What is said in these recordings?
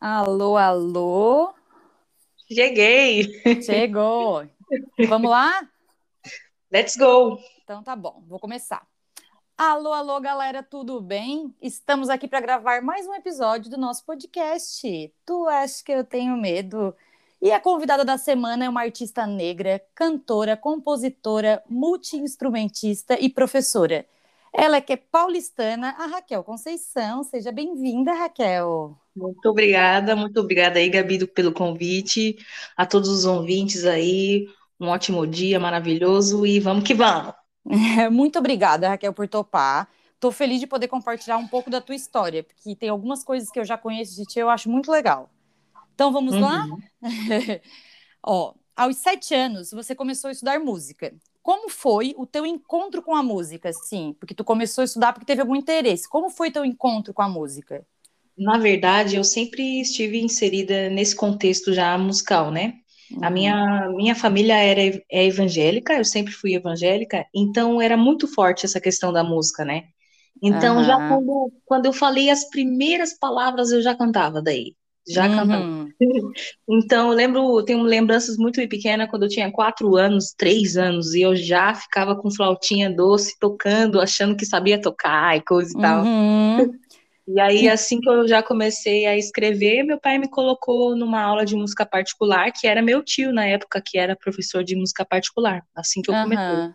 Alô, alô. Cheguei. Chegou. Vamos lá? Let's go. Então tá bom, vou começar. Alô, alô, galera, tudo bem? Estamos aqui para gravar mais um episódio do nosso podcast. Tu acha que eu tenho medo? E a convidada da semana é uma artista negra, cantora, compositora, multi-instrumentista e professora. Ela é que é paulistana, a Raquel Conceição. Seja bem-vinda, Raquel. Muito obrigada, muito obrigada aí, Gabi, pelo convite. A todos os ouvintes aí, um ótimo dia maravilhoso e vamos que vamos. Muito obrigada, Raquel, por topar. Estou feliz de poder compartilhar um pouco da tua história, porque tem algumas coisas que eu já conheço de ti, eu acho muito legal. Então vamos uhum. lá? Ó, aos sete anos, você começou a estudar música. Como foi o teu encontro com a música, sim? Porque tu começou a estudar porque teve algum interesse. Como foi teu encontro com a música? Na verdade, eu sempre estive inserida nesse contexto já musical, né? Uhum. A minha, minha família era é evangélica, eu sempre fui evangélica, então era muito forte essa questão da música, né? Então, uhum. já quando, quando eu falei as primeiras palavras, eu já cantava daí. Já uhum. Então, eu lembro, tenho lembranças muito pequenas quando eu tinha quatro anos, três anos, e eu já ficava com flautinha doce tocando, achando que sabia tocar e coisa e tal. Uhum. E aí, assim que eu já comecei a escrever, meu pai me colocou numa aula de música particular, que era meu tio na época, que era professor de música particular, assim que eu comecei.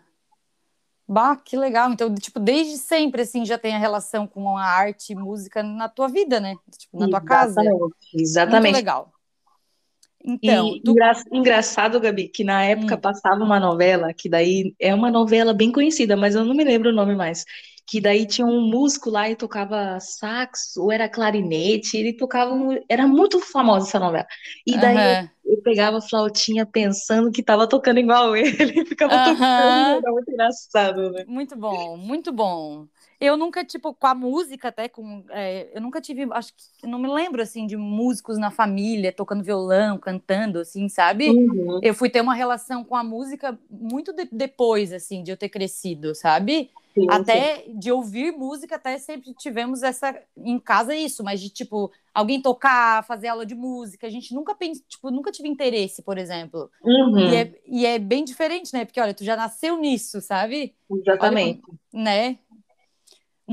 Bah, que legal. Então, tipo, desde sempre, assim, já tem a relação com a arte e música na tua vida, né? Tipo, na tua casa. Exatamente. Muito legal. Então, e, tu... engra... engraçado, Gabi, que na época hum. passava uma novela, que daí é uma novela bem conhecida, mas eu não me lembro o nome mais que daí tinha um músico lá e tocava sax, ou era clarinete, ele tocava, era muito famosa essa novela. E daí uhum. eu, eu, pegava a flautinha pensando que estava tocando igual ele, ficava uhum. tocando, era muito engraçado, né? Muito bom, muito bom. Eu nunca, tipo, com a música até, com, é, eu nunca tive, acho que, não me lembro, assim, de músicos na família, tocando violão, cantando, assim, sabe? Uhum. Eu fui ter uma relação com a música muito de, depois, assim, de eu ter crescido, sabe? Sim, até sim. de ouvir música, até sempre tivemos essa, em casa isso, mas de, tipo, alguém tocar, fazer aula de música, a gente nunca pensa, tipo, nunca tive interesse, por exemplo. Uhum. E, é, e é bem diferente, né? Porque, olha, tu já nasceu nisso, sabe? Exatamente. Olha, né?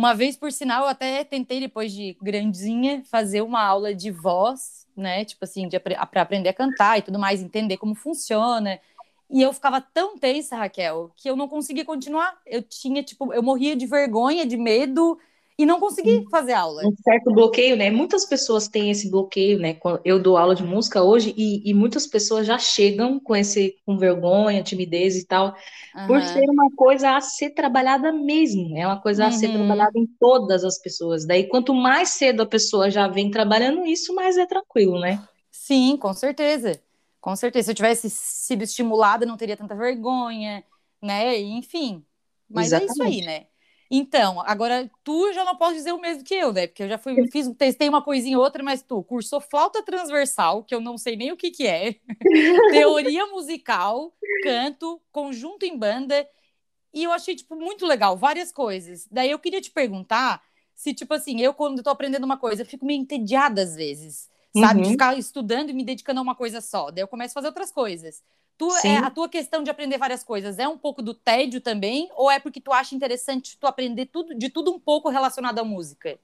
Uma vez, por sinal, eu até tentei, depois de grandinha, fazer uma aula de voz, né? Tipo assim, para aprender a cantar e tudo mais, entender como funciona. E eu ficava tão tensa, Raquel, que eu não conseguia continuar. Eu tinha, tipo, eu morria de vergonha, de medo, e não consegui fazer aula. Um certo bloqueio, né? Muitas pessoas têm esse bloqueio, né? Eu dou aula de música hoje e, e muitas pessoas já chegam com esse com vergonha, timidez e tal, uhum. por ser uma coisa a ser trabalhada mesmo. É uma coisa a ser uhum. trabalhada em todas as pessoas. Daí, quanto mais cedo a pessoa já vem trabalhando isso, mais é tranquilo, né? Sim, com certeza. Com certeza. Se eu tivesse sido estimulada, não teria tanta vergonha, né? Enfim. Mas Exatamente. é isso aí, né? Então, agora tu já não pode dizer o mesmo que eu, né? Porque eu já fui, fiz, testei uma coisinha ou outra, mas tu cursou flauta transversal, que eu não sei nem o que que é, teoria musical, canto, conjunto em banda, e eu achei, tipo, muito legal, várias coisas. Daí eu queria te perguntar se, tipo assim, eu quando tô aprendendo uma coisa, eu fico meio entediada às vezes, sabe? Uhum. De ficar estudando e me dedicando a uma coisa só. Daí eu começo a fazer outras coisas. Tu, é, a tua questão de aprender várias coisas é um pouco do tédio também? Ou é porque tu acha interessante tu aprender tudo, de tudo um pouco relacionado à música?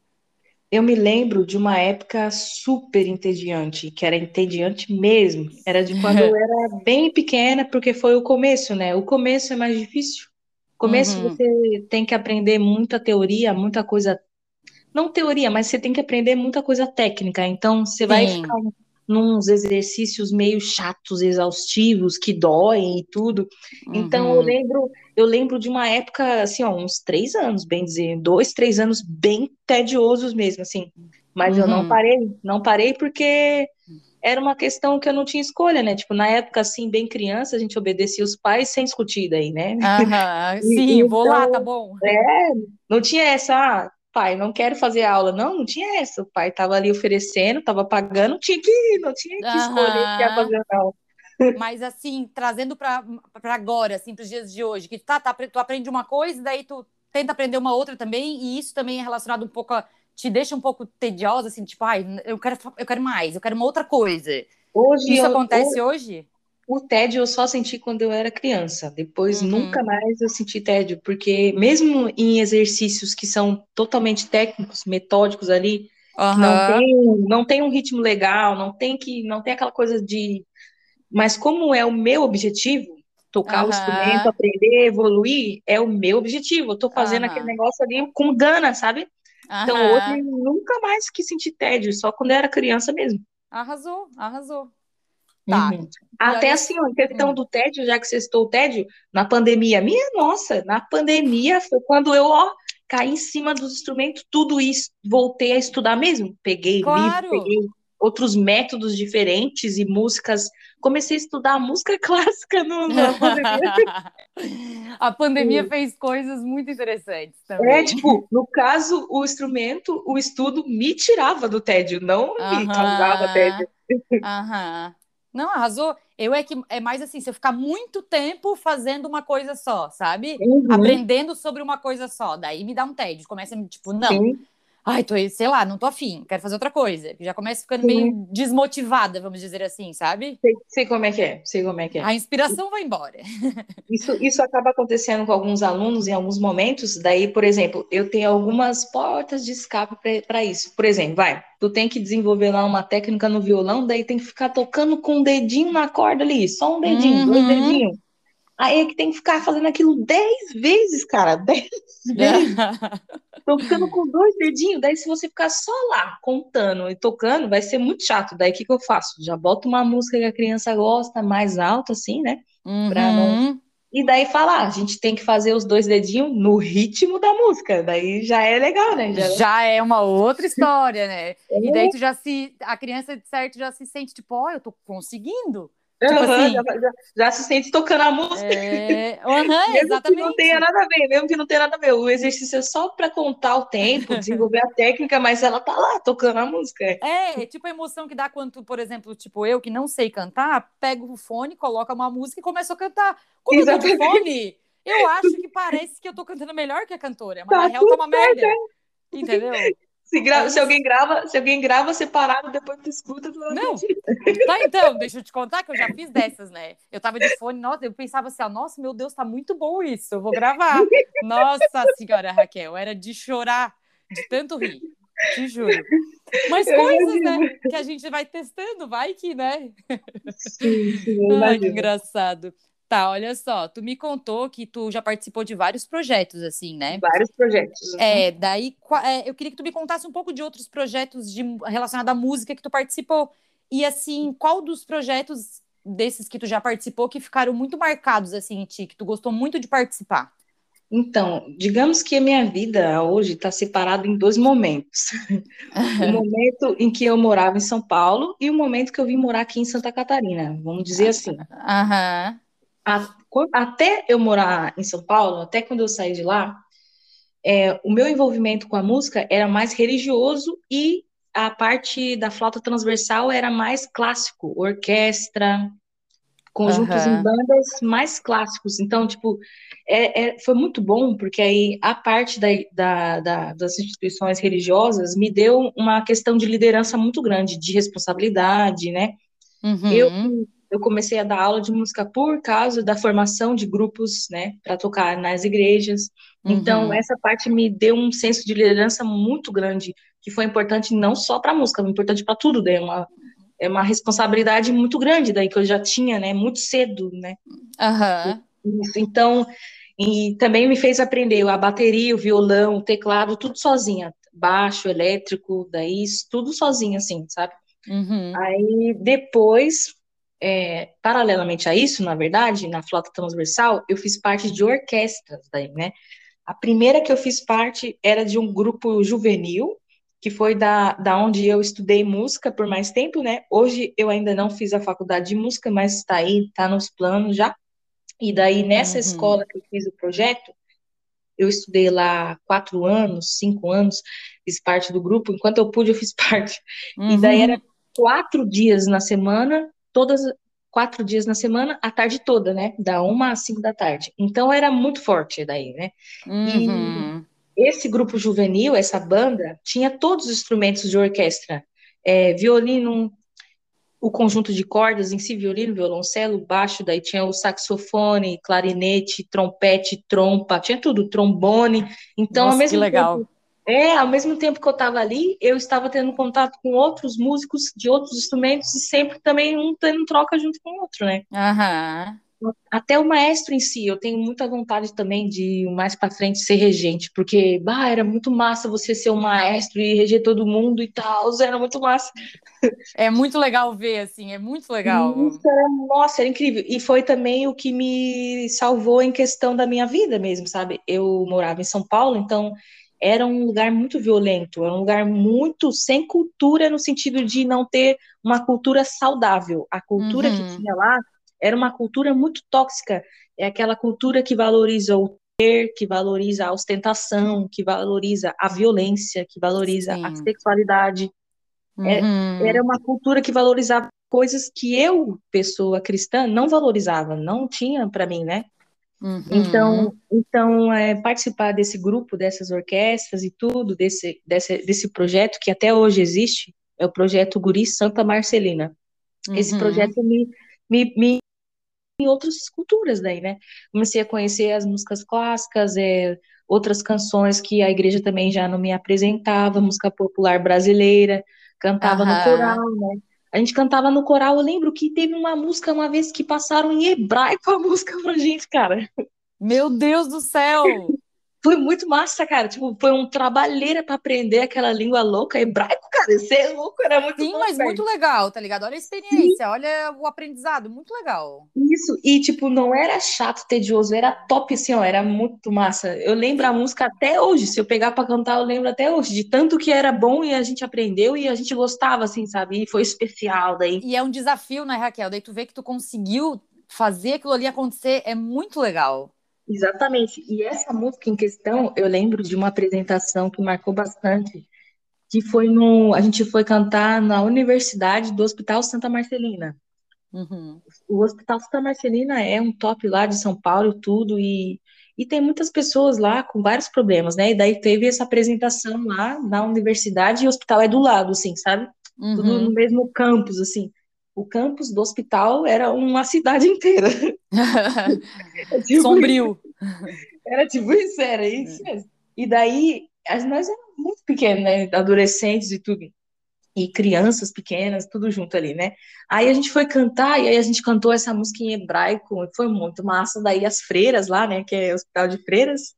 Eu me lembro de uma época super entediante, que era entediante mesmo. Era de quando eu era bem pequena, porque foi o começo, né? O começo é mais difícil. No começo uhum. você tem que aprender muita teoria, muita coisa. Não teoria, mas você tem que aprender muita coisa técnica. Então você Sim. vai ficar nos exercícios meio chatos, exaustivos, que doem e tudo. Uhum. Então eu uhum. lembro, eu lembro de uma época, assim, ó, uns três anos, bem dizer, dois, três anos bem tediosos mesmo, assim. Mas uhum. eu não uhum. parei, não parei porque era uma questão que eu não tinha escolha, né? Tipo, na época, assim, bem criança, a gente obedecia os pais sem discutir daí, né? Uhum, sim, então, vou lá, tá bom. É, não tinha essa, ah, pai, não quero fazer aula. Não, não tinha essa. O pai estava ali oferecendo, estava pagando, tinha que ir, não tinha que escolher o que ia fazer não. Mas assim, trazendo para agora, assim, para os dias de hoje, que tá, tá, tu aprende uma coisa, daí tu tenta aprender uma outra também, e isso também é relacionado um pouco a te deixa um pouco tediosa, assim, tipo, ai, eu quero, eu quero mais, eu quero uma outra coisa. Hoje Isso eu, acontece hoje? O tédio eu só senti quando eu era criança. Depois uhum. nunca mais eu senti tédio, porque mesmo em exercícios que são totalmente técnicos, metódicos ali, uhum. não tem não tem um ritmo legal, não tem que não tem aquela coisa de mas como é o meu objetivo, tocar uhum. o instrumento, aprender, evoluir, é o meu objetivo. Eu tô fazendo aquele negócio ali com gana, sabe? Então hoje nunca mais que senti tédio, só quando eu era criança mesmo. Arrasou, arrasou. Tá. Uhum. Até assim, a questão hum. do tédio, já que você citou o tédio, na pandemia, minha nossa, na pandemia foi quando eu, ó, caí em cima dos instrumentos, tudo isso, voltei a estudar mesmo. Peguei claro. livro, peguei outros métodos diferentes e músicas. Comecei a estudar música clássica no, na pandemia. a pandemia Sim. fez coisas muito interessantes também. É, tipo, no caso, o instrumento, o estudo me tirava do tédio, não me causava tédio. Aham. Não, arrasou. Eu é que é mais assim, se eu ficar muito tempo fazendo uma coisa só, sabe? Uhum. Aprendendo sobre uma coisa só, daí me dá um tédio. Começa tipo, não. Sim ai, tô, sei lá, não tô afim, quero fazer outra coisa. Já começa ficando Sim. meio desmotivada, vamos dizer assim, sabe? Sei, sei, como é que é, sei como é que é. A inspiração vai embora. Isso, isso acaba acontecendo com alguns alunos em alguns momentos. Daí, por exemplo, eu tenho algumas portas de escape para isso. Por exemplo, vai, tu tem que desenvolver lá uma técnica no violão, daí tem que ficar tocando com um dedinho na corda ali, só um dedinho, uhum. dois dedinhos. Aí é que tem que ficar fazendo aquilo dez vezes, cara, dez vezes. Tô ficando com dois dedinhos, daí se você ficar só lá contando e tocando, vai ser muito chato. Daí o que, que eu faço? Já boto uma música que a criança gosta, mais alta, assim, né? Uhum. Pra não... E daí falar, ah, a gente tem que fazer os dois dedinhos no ritmo da música. Daí já é legal, né? Já, já é uma outra história, né? É. E daí tu já se. A criança, de certo, já se sente, tipo, ó, oh, eu tô conseguindo. Tipo uhum, assim, já, já, já, se sente tocando a música. É... Uhum, mesmo exatamente. que não tenha nada a ver, mesmo que não tenha nada a ver. O exercício é só para contar o tempo, desenvolver a técnica, mas ela tá lá tocando a música. É, é tipo a emoção que dá quando, por exemplo, tipo, eu que não sei cantar, pego o fone, coloca uma música e começo a cantar. Como exatamente. eu tô fone, eu acho que parece que eu tô cantando melhor que a cantora, mas tá na real tá uma merda. Entendeu? Se, se, alguém grava, se alguém grava separado, depois tu escuta. Tu não, tá então, deixa eu te contar que eu já fiz dessas, né? Eu tava de fone, nossa, eu pensava assim, ó, nossa, meu Deus, tá muito bom isso, eu vou gravar. Nossa senhora, Raquel, era de chorar, de tanto rir, te juro. Mas coisas, né, que a gente vai testando, vai que, né? Sim, sim, Ai, que engraçado. Tá, olha só, tu me contou que tu já participou de vários projetos, assim, né? Vários projetos. É, daí é, eu queria que tu me contasse um pouco de outros projetos de, relacionados à música que tu participou. E assim, qual dos projetos desses que tu já participou que ficaram muito marcados, assim, em ti, que tu gostou muito de participar? Então, digamos que a minha vida hoje está separada em dois momentos. o momento em que eu morava em São Paulo e o momento que eu vim morar aqui em Santa Catarina, vamos dizer assim. Aham a, até eu morar em São Paulo, até quando eu saí de lá, é, o meu envolvimento com a música era mais religioso e a parte da flauta transversal era mais clássico, orquestra, conjuntos uhum. em bandas mais clássicos. Então, tipo, é, é, foi muito bom, porque aí a parte da, da, da, das instituições religiosas me deu uma questão de liderança muito grande, de responsabilidade, né? Uhum. Eu eu comecei a dar aula de música por causa da formação de grupos, né, para tocar nas igrejas. Então, uhum. essa parte me deu um senso de liderança muito grande, que foi importante não só para a música, foi importante para tudo, né? Uma, é uma responsabilidade muito grande daí que eu já tinha, né, muito cedo, né? Uhum. Então, e também me fez aprender a bateria, o violão, o teclado, tudo sozinha, baixo, elétrico, daí tudo sozinha, assim, sabe? Uhum. Aí depois é, paralelamente a isso, na verdade, na flauta transversal, eu fiz parte de orquestras daí, né? A primeira que eu fiz parte era de um grupo juvenil, que foi da, da onde eu estudei música por mais tempo, né? Hoje eu ainda não fiz a faculdade de música, mas está aí, está nos planos já. E daí, nessa uhum. escola que eu fiz o projeto, eu estudei lá quatro anos, cinco anos, fiz parte do grupo, enquanto eu pude, eu fiz parte. Uhum. E daí era quatro dias na semana, todas quatro dias na semana, a tarde toda, né? Da uma às cinco da tarde. Então era muito forte daí, né? Uhum. esse grupo juvenil, essa banda, tinha todos os instrumentos de orquestra. É, violino, o conjunto de cordas em si, violino, violoncelo, baixo, daí tinha o saxofone, clarinete, trompete, trompa, tinha tudo, trombone. Então, Nossa, ao mesmo que legal. tempo, é, ao mesmo tempo que eu estava ali, eu estava tendo contato com outros músicos de outros instrumentos e sempre também um tendo troca junto com o outro, né? Aham. Até o maestro em si, eu tenho muita vontade também de mais para frente ser regente, porque bah, era muito massa você ser um maestro e reger todo mundo e tal, era muito massa. É muito legal ver, assim, é muito legal. Isso era, nossa, era incrível. E foi também o que me salvou em questão da minha vida mesmo, sabe? Eu morava em São Paulo, então era um lugar muito violento, era um lugar muito sem cultura no sentido de não ter uma cultura saudável. A cultura Uhum. que tinha lá era uma cultura muito tóxica. É aquela cultura que valoriza o ter, que valoriza a ostentação, que valoriza a violência, que valoriza a Sim. sexualidade. É- Uhum. Era uma cultura que valorizava coisas que eu, pessoa cristã, não valorizava, não tinha para mim, né? Uhum. Então, então é, participar desse grupo, dessas orquestras e tudo, desse, desse, desse projeto que até hoje existe, é o projeto Guri Santa Marcelina. Esse Uhum. projeto me, me, me em outras culturas daí, né? Comecei a conhecer as músicas clássicas, é, outras canções que a igreja também já não me apresentava, música popular brasileira, cantava no Aham. coral, né? A gente cantava no coral, eu lembro que teve uma música uma vez que passaram em hebraico a música pra gente, cara. Meu Deus do céu! Foi muito massa, cara. Tipo, foi um trabalheira pra aprender aquela língua louca, hebraico, cara. Isso é louco, era muito Sim, bom, mas muito legal, tá ligado? Olha a experiência, olha o aprendizado, muito legal. Isso, e tipo, não era chato, tedioso, era top, assim, ó, era muito massa. Eu lembro a música até hoje, se eu pegar pra cantar, eu lembro até hoje, de tanto que era bom e a gente aprendeu e a gente gostava, assim, sabe? E foi especial daí. E é um desafio, né, Raquel? Daí tu vê que tu conseguiu fazer aquilo ali acontecer, é muito legal. Exatamente. E essa música em questão, eu lembro de uma apresentação que marcou bastante, que foi no, a gente foi cantar na Universidade do Hospital Santa Marcelina. Uhum. O Hospital Santa Marcelina é um top lá de São Paulo tudo, e, e tem muitas pessoas lá com vários problemas, né? E daí teve essa apresentação lá na universidade e o hospital é do lado, assim, sabe? Tudo Uhum. no mesmo campus, assim. O campus do hospital era uma cidade inteira. É tipo Sombrio. Era tipo isso, era isso mesmo. E daí, as- nós éramos muito pequenos, né? Adolescentes e tudo. E crianças pequenas, tudo junto ali, né? Aí a gente foi cantar, e aí a gente cantou essa música em hebraico, e foi muito massa. Daí as freiras lá, né? Que é o hospital de freiras,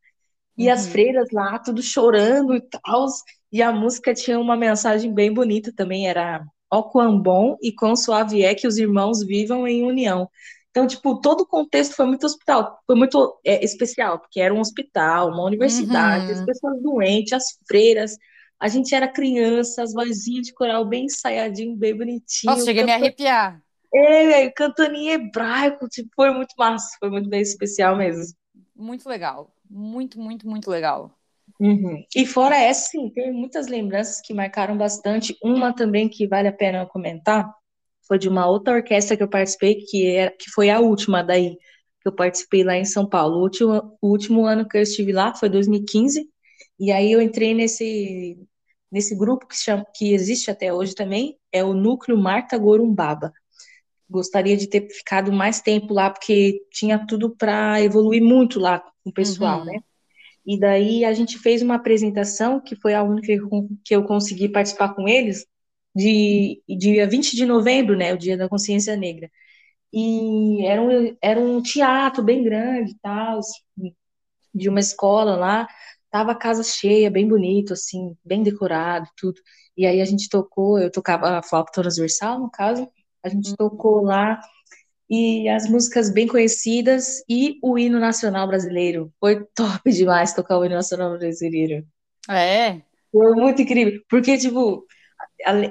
e as Uhum. freiras lá, tudo chorando e tal. E a música tinha uma mensagem bem bonita também, era Ó quão bom e quão suave é que os irmãos vivam em união. Então, tipo, todo o contexto foi muito hospital, foi muito é, especial, porque era um hospital, uma universidade, as Uhum. pessoas doentes, as freiras, a gente era criança, as vozinhas de coral bem ensaiadinho, bem bonitinho, Nossa, cheguei a me arrepiar. é, cantando em hebraico, tipo, foi muito massa, foi muito bem especial mesmo. Muito legal. Muito, muito, muito legal. Uhum. E fora essa, sim, tem muitas lembranças que marcaram bastante. Uma também que vale a pena comentar foi de uma outra orquestra que eu participei, que, é, que foi a última daí, que eu participei lá em São Paulo. O último, o último ano que eu estive lá foi 2015, e aí eu entrei nesse, nesse grupo que, chama, que existe até hoje também, é o Núcleo Marta Gorumbaba. Gostaria de ter ficado mais tempo lá, porque tinha tudo para evoluir muito lá com o pessoal, Uhum. né? E daí a gente fez uma apresentação, que foi a única que eu- consegui participar com eles, de dia 20 de novembro, né, o Dia da Consciência Negra. E era um, era um teatro bem grande, tal, de uma escola lá, tava a casa cheia, bem bonito, assim, bem decorado, tudo. E aí a gente tocou, eu tocava a flauta transversal, no caso, a gente tocou lá e as músicas bem conhecidas e o hino nacional brasileiro. Foi top demais tocar o hino nacional brasileiro. É. Foi muito incrível, porque, tipo,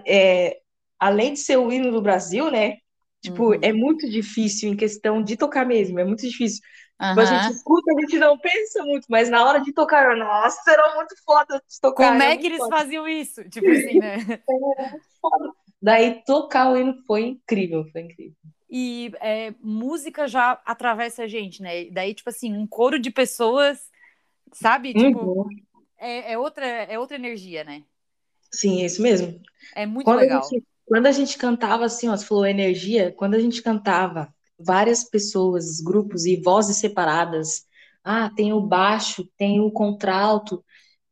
é, além de ser o hino do Brasil, né? Tipo, Uhum. é muito difícil em questão de tocar mesmo, é muito difícil. Tipo, a gente escuta, a gente não pensa muito, mas na hora de tocar, nossa, era muito foda de tocar, Como é que eles foda. faziam isso? Tipo assim, né? Era muito foda. Daí tocar o hino foi incrível, foi incrível. E é, música já atravessa a gente, né? Daí, tipo assim, um coro de pessoas, sabe? Tipo, Uhum. é, é, outra, é outra energia, né? Sim, é isso mesmo. É muito Quando a legal. gente, quando a gente cantava assim, ó, você falou energia, quando a gente cantava várias pessoas, grupos e vozes separadas, ah, tem o baixo, tem o contralto,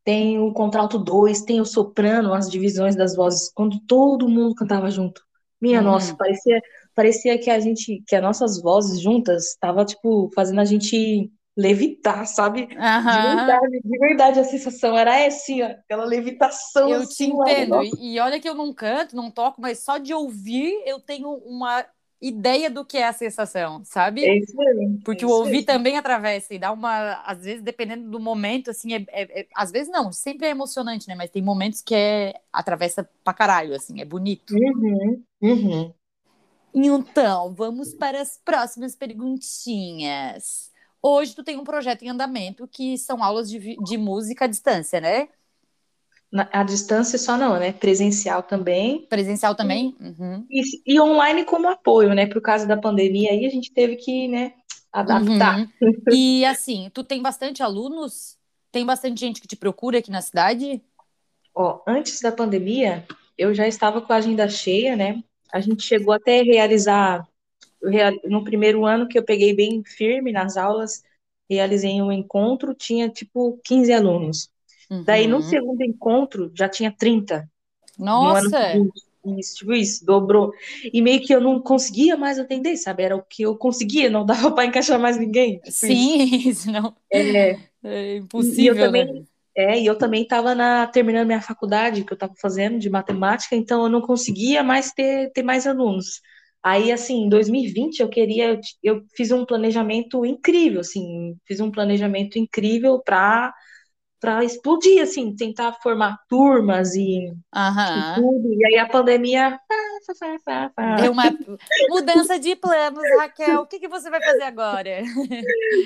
tem o contralto 2, tem o soprano, as divisões das vozes, quando todo mundo cantava junto. Minha Uhum. nossa, parecia, parecia que a gente, que as nossas vozes juntas estava tipo fazendo a gente levitar, sabe? De Aham. verdade, de verdade a sensação era assim, ó, aquela levitação Eu te assim, lá, entendo. E, e olha que eu não canto, não toco, mas só de ouvir eu tenho uma ideia do que é a sensação, sabe? É isso mesmo. Porque é o isso ouvir mesmo. também atravessa e dá uma. Às vezes, dependendo do momento, assim, é, é- é- às vezes não, sempre é emocionante, né? Mas tem momentos que é atravessa pra caralho, assim, é bonito. Uhum, uhum. Então, vamos para as próximas perguntinhas. Hoje tu tem um projeto em andamento que são aulas de, de música à distância, né? Na- a distância só não, né? Presencial também. Presencial também? Uhum. E, e online como apoio, né? Por causa da pandemia aí a gente teve que, né, adaptar. Uhum. E assim, tu tem bastante alunos? Tem bastante gente que te procura aqui na cidade? Ó, antes da pandemia, eu já estava com a agenda cheia, né? A gente chegou até a realizar, rea- no primeiro ano que eu peguei bem firme nas aulas, realizei um encontro, tinha tipo 15 alunos. Daí no Uhum. segundo encontro já tinha 30. No ano Nossa! seguinte. Isso, tipo isso, dobrou. E meio que eu não conseguia mais atender, sabe? Era o que eu conseguia, não dava para encaixar mais ninguém. Tipo isso. Sim, senão É, é E eu impossível, também, né? É, e eu também estava na, terminando minha faculdade, que eu estava fazendo de matemática, então eu não conseguia mais ter, ter mais alunos. Aí, assim, em 2020 eu queria, eu fiz um planejamento incrível, assim, fiz um planejamento incrível para para explodir, assim, tentar formar turmas e, e Aham. tudo. E aí a pandemia. Deu uma mudança de planos, Raquel. O que que você vai fazer agora?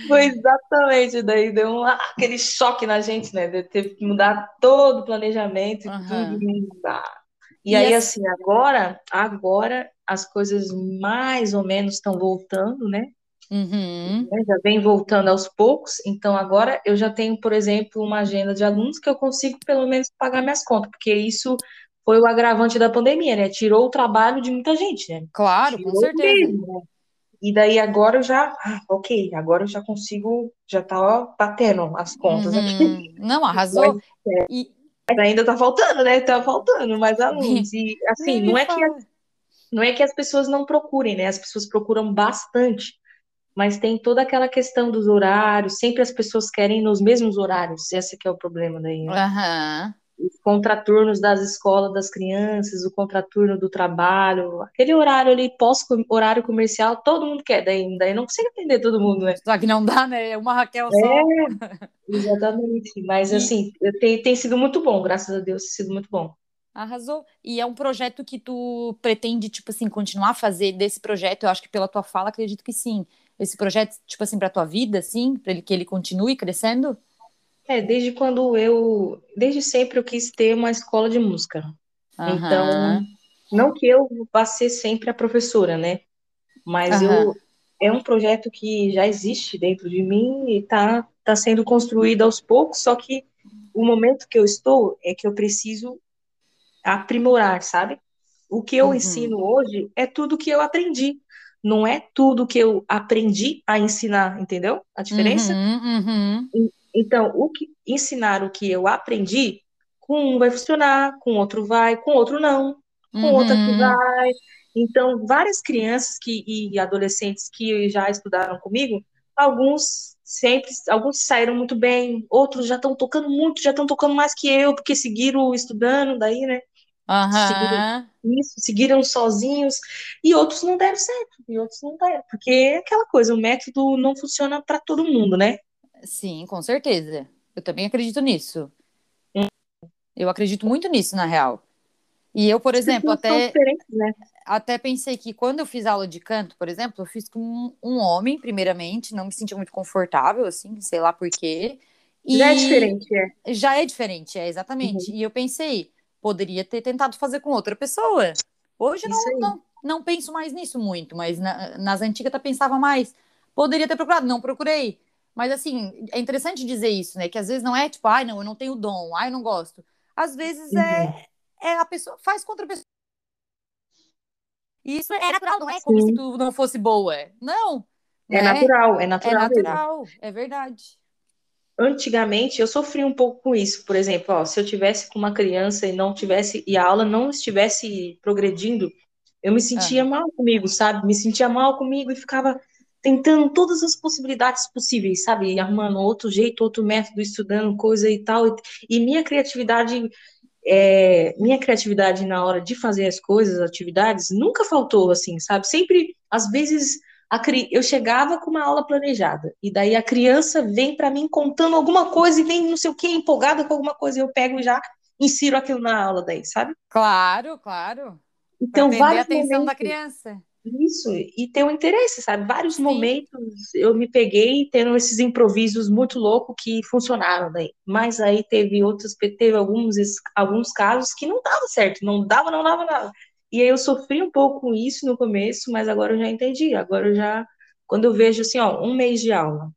Foi exatamente, daí deu um, aquele choque na gente, né? De ter que mudar todo o planejamento e Aham. tudo. e. E E aí, assim- assim, agora, agora as coisas mais ou menos estão voltando, né? Uhum. Né? Já vem voltando aos poucos. Então, agora eu já tenho, por exemplo, uma agenda de alunos que eu consigo pelo menos pagar minhas contas, porque isso foi o agravante da pandemia, né? Tirou o trabalho de muita gente, né? Claro, com Tirou certeza. mesmo, né? E daí agora eu já, ah, ok, agora eu já consigo, já tá ó, batendo as contas aqui. Uhum. Não, arrasou. E Mas ainda tá faltando, né? Tá faltando mais alunos. E assim, não é que não é que as pessoas não procurem, né? As pessoas procuram bastante, mas tem toda aquela questão dos horários, sempre as pessoas querem nos mesmos horários. Esse que é o problema daí, né? Aham. Os contraturnos das escolas das crianças, o contraturno do trabalho, aquele horário ali, pós-horário comercial, todo mundo quer, daí, daí não consegue atender todo mundo, né? Só que não dá, né? Uma Raquel só. Exatamente. Mas E- assim, tem, tem sido muito bom, graças a Deus, tem sido muito bom. Arrasou. E é um projeto que tu pretende, tipo assim, continuar a fazer desse projeto? Eu acho que pela tua fala, acredito que sim. Esse projeto, tipo assim, pra tua vida, assim, para ele que ele continue crescendo? É, desde quando eu, desde sempre eu quis ter uma escola de música. Então, Aham. não que eu vá ser sempre a professora, né? Mas Aham. eu é um projeto que já existe dentro de mim e tá, tá sendo construído aos poucos, só que o momento que eu estou é que eu preciso aprimorar, sabe? O que eu Uhum. ensino hoje é tudo que eu aprendi. Não é tudo que eu aprendi a ensinar, entendeu? A diferença? Uhum, uhum. Então, o que ensinar o que eu aprendi, com um vai funcionar, com outro vai, com outro não, com outra que Uhum. vai. Então, várias crianças que, e adolescentes que já estudaram comigo, alguns sempre, alguns saíram muito bem, outros já estão tocando muito, já estão tocando mais que eu, porque seguiram estudando, daí, né? Seguiram Aham. Isso, seguiram sozinhos, e outros não deram certo, e outros não deram, porque é aquela coisa, o método não funciona para todo mundo, né? Sim, com certeza. Eu também acredito nisso. Eu acredito muito nisso, na real. E eu, por exemplo, até, né? até pensei que quando eu fiz aula de canto, por exemplo, eu fiz com um, um homem, primeiramente, não me senti muito confortável, assim, sei lá por quê. Já é E diferente, é. já é diferente, é exatamente. E eu pensei, poderia ter tentado fazer com outra pessoa. Hoje não, não, não penso mais nisso muito, mas na- nas antigas eu pensava mais. Poderia ter procurado, não procurei. Mas assim, é interessante dizer isso, né? Que às vezes não é tipo, ai, não, eu não tenho dom, ai, eu não gosto. Às vezes é, uhum. é, é a pessoa faz contra a pessoa. Isso é natural, não é como Sim. se tu não fosse boa. Não. É né? natural, é natural. É natural, mesmo. é verdade. Antigamente eu sofri um pouco com isso, por exemplo, ó, se eu tivesse com uma criança e não tivesse e a aula não estivesse progredindo, eu me sentia uhum. mal comigo, sabe? Me sentia mal comigo e ficava tentando todas as possibilidades possíveis, sabe? Arrumando outro jeito, outro método, estudando coisa e tal. E minha criatividade, é, minha criatividade na hora de fazer as coisas, as atividades, nunca faltou, assim, sabe? Sempre, às vezes, a, eu chegava com uma aula planejada, e daí a criança vem para mim contando alguma coisa e vem não sei o que, empolgada com alguma coisa, e eu pego e já insiro aquilo na aula daí, sabe? Claro, claro. Então, vai a atenção momentos, da criança. Isso, e ter um interesse, sabe? Vários Sim. momentos eu me peguei tendo esses improvisos muito loucos que funcionaram daí. Mas aí teve outros, teve alguns, alguns casos que não dava certo, não dava, não dava nada. E aí eu sofri um pouco com isso no começo, mas agora eu já entendi. Agora eu já, quando eu vejo assim, ó, um mês de aula,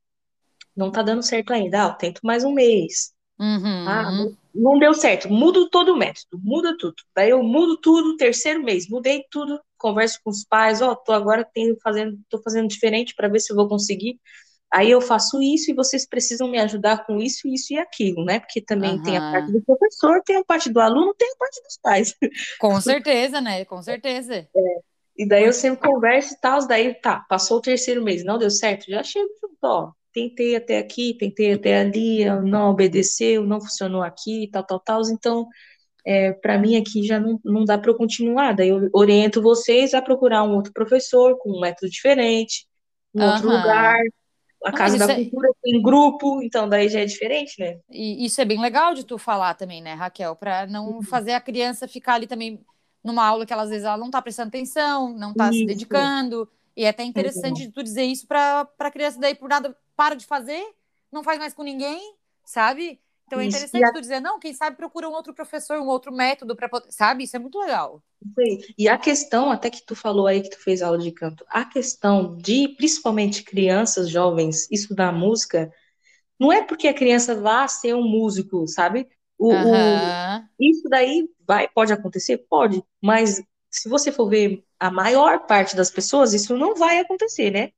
não tá dando certo ainda, ah, eu tento mais um mês. Uhum. Ah, não deu certo, mudo todo o método, muda tudo. Daí eu mudo tudo, terceiro mês, mudei tudo, converso com os pais, ó, oh, tô agora tendo, fazendo, tô fazendo diferente para ver se eu vou conseguir. Aí eu faço isso e vocês precisam me ajudar com isso, isso e aquilo, né? Porque também uhum. tem a parte do professor, tem a parte do aluno, tem a parte dos pais. Com certeza, né? Com certeza. É. E daí eu sempre converso e tal, daí tá, passou o terceiro mês, não deu certo, já chego junto, ó, tentei até aqui, tentei até ali, não obedeceu, não funcionou aqui, tal, tal, tal. Então, é, para mim aqui já não, não dá para eu continuar. Daí eu oriento vocês a procurar um outro professor com um método diferente, um uhum. outro lugar. A Casa da é Cultura tem grupo, então daí já é diferente, né? E isso é bem legal de tu falar também, né, Raquel? Para não uhum. fazer a criança ficar ali também numa aula que ela, às vezes ela não está prestando atenção, não está se dedicando. E é até interessante uhum. tu dizer isso para a criança daí por nada para de fazer, não faz mais com ninguém, sabe? Então é interessante a... tu dizer, não, quem sabe procura um outro professor, um outro método para sabe? Isso é muito legal. E a questão, até que tu falou aí que tu fez aula de canto, a questão de principalmente crianças, jovens, estudar música, não é porque a criança vá ser um músico, sabe? O, uhum. o, isso daí vai, pode acontecer? Pode, mas se você for ver a maior parte das pessoas, isso não vai acontecer, né?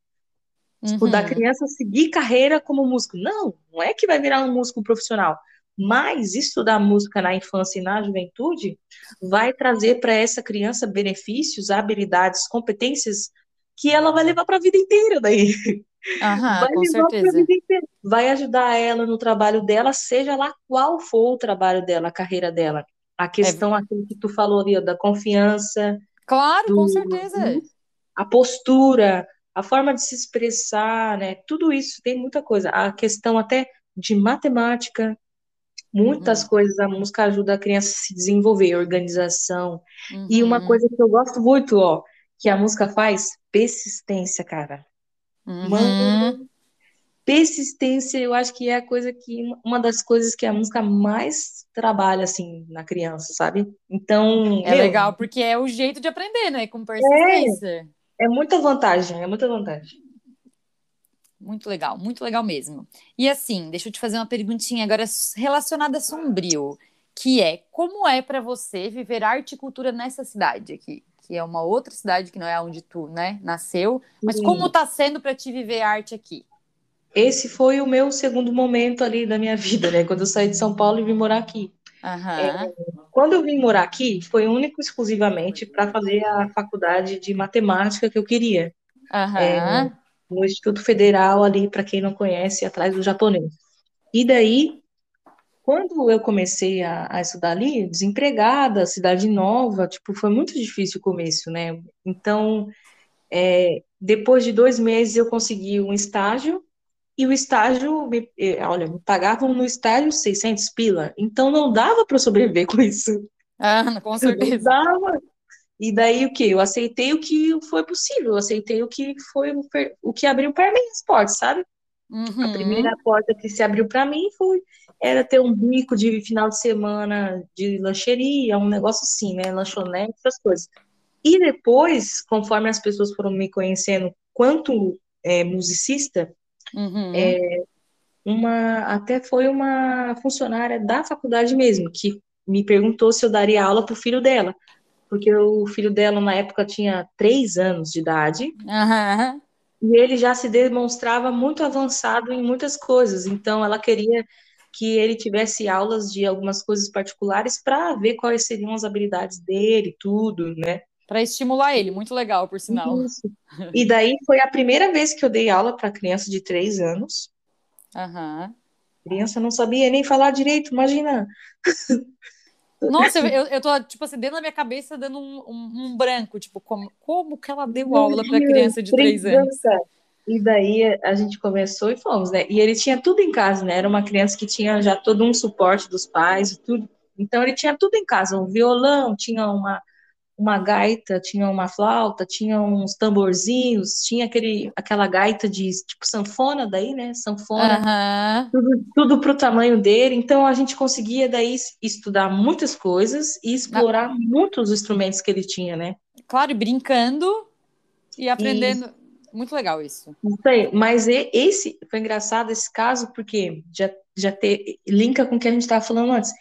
Tipo, da uhum. criança seguir carreira como músico. Não, não é que vai virar um músico profissional. Mas estudar música na infância e na juventude vai trazer para essa criança benefícios, habilidades, competências que ela vai levar para a vida inteira daí. Aham, com certeza. Vai ajudar ela no trabalho dela, seja lá qual for o trabalho dela, a carreira dela. A questão, é... aquilo que tu falou ali, da confiança. Claro, do, com certeza. A postura, a forma de se expressar, né? Tudo isso tem muita coisa. A questão até de matemática, muitas uhum. coisas a música ajuda a criança a se desenvolver, organização. Uhum. E uma uhum. coisa que eu gosto muito, ó, que a música faz, persistência, cara. Uhum. Mano, persistência, eu acho que é a coisa que uma das coisas que a música mais trabalha assim na criança, sabe? Então, é meu, legal porque é o jeito de aprender, né? Com persistência. É, é muita vantagem, é muita vantagem. Muito legal, muito legal mesmo. E assim, deixa eu te fazer uma perguntinha agora relacionada a Sombrio, que é como é para você viver arte e cultura nessa cidade aqui, que é uma outra cidade que não é onde tu, né, nasceu, mas Sim. como tá sendo para te viver arte aqui? Esse foi o meu segundo momento ali da minha vida, né, quando eu saí de São Paulo e vim morar aqui. Uhum. É, quando eu vim morar aqui, foi único exclusivamente para fazer a faculdade de matemática que eu queria. Uhum. É, no Instituto Federal, ali, para quem não conhece, atrás do japonês. E daí, quando eu comecei a, a, estudar ali, desempregada, cidade nova, tipo, foi muito difícil o começo, né? Então, é, depois de dois meses, eu consegui um estágio e o estágio, me, eh, olha, me pagavam no estágio 600 pila, então não dava para sobreviver com isso. Ah, com certeza. Não dava. E daí o que? Eu aceitei o que foi possível, eu aceitei o que foi o que abriu para mim as portas, sabe? Uhum. A primeira porta que se abriu para mim foi era ter um bico de final de semana de lancheria, um negócio assim, né? Lanchonete, essas coisas. E depois, conforme as pessoas foram me conhecendo quanto é, musicista, Uhum. É, uma até foi uma funcionária da faculdade mesmo que me perguntou se eu daria aula para o filho dela, porque o filho dela na época tinha três anos de idade. Aham. E ele já se demonstrava muito avançado em muitas coisas, então ela queria que ele tivesse aulas de algumas coisas particulares para ver quais seriam as habilidades dele, tudo, né? Para estimular ele, muito legal, por sinal. Isso. E daí foi a primeira vez que eu dei aula para criança de três anos. A criança não sabia nem falar direito, imagina. Nossa, eu, eu tô, tipo assim, dentro da minha cabeça dando um, um, um branco, tipo, como, como que ela deu aula para criança de três anos? E daí a gente começou e fomos, né? E ele tinha tudo em casa, né? Era uma criança que tinha já todo um suporte dos pais e tudo. Então ele tinha tudo em casa, um violão, tinha uma, uma gaita, tinha uma flauta, tinha uns tamborzinhos, tinha aquele, aquela gaita de tipo sanfona daí, né? Sanfona, Aham. tudo, tudo pro tamanho dele. Então a gente conseguia daí estudar muitas coisas e explorar muitos instrumentos que ele tinha, né? Claro, e brincando e aprendendo. Muito legal isso. Aí, mas e- esse foi engraçado esse caso porque já já te, linka com o que a gente estava falando antes.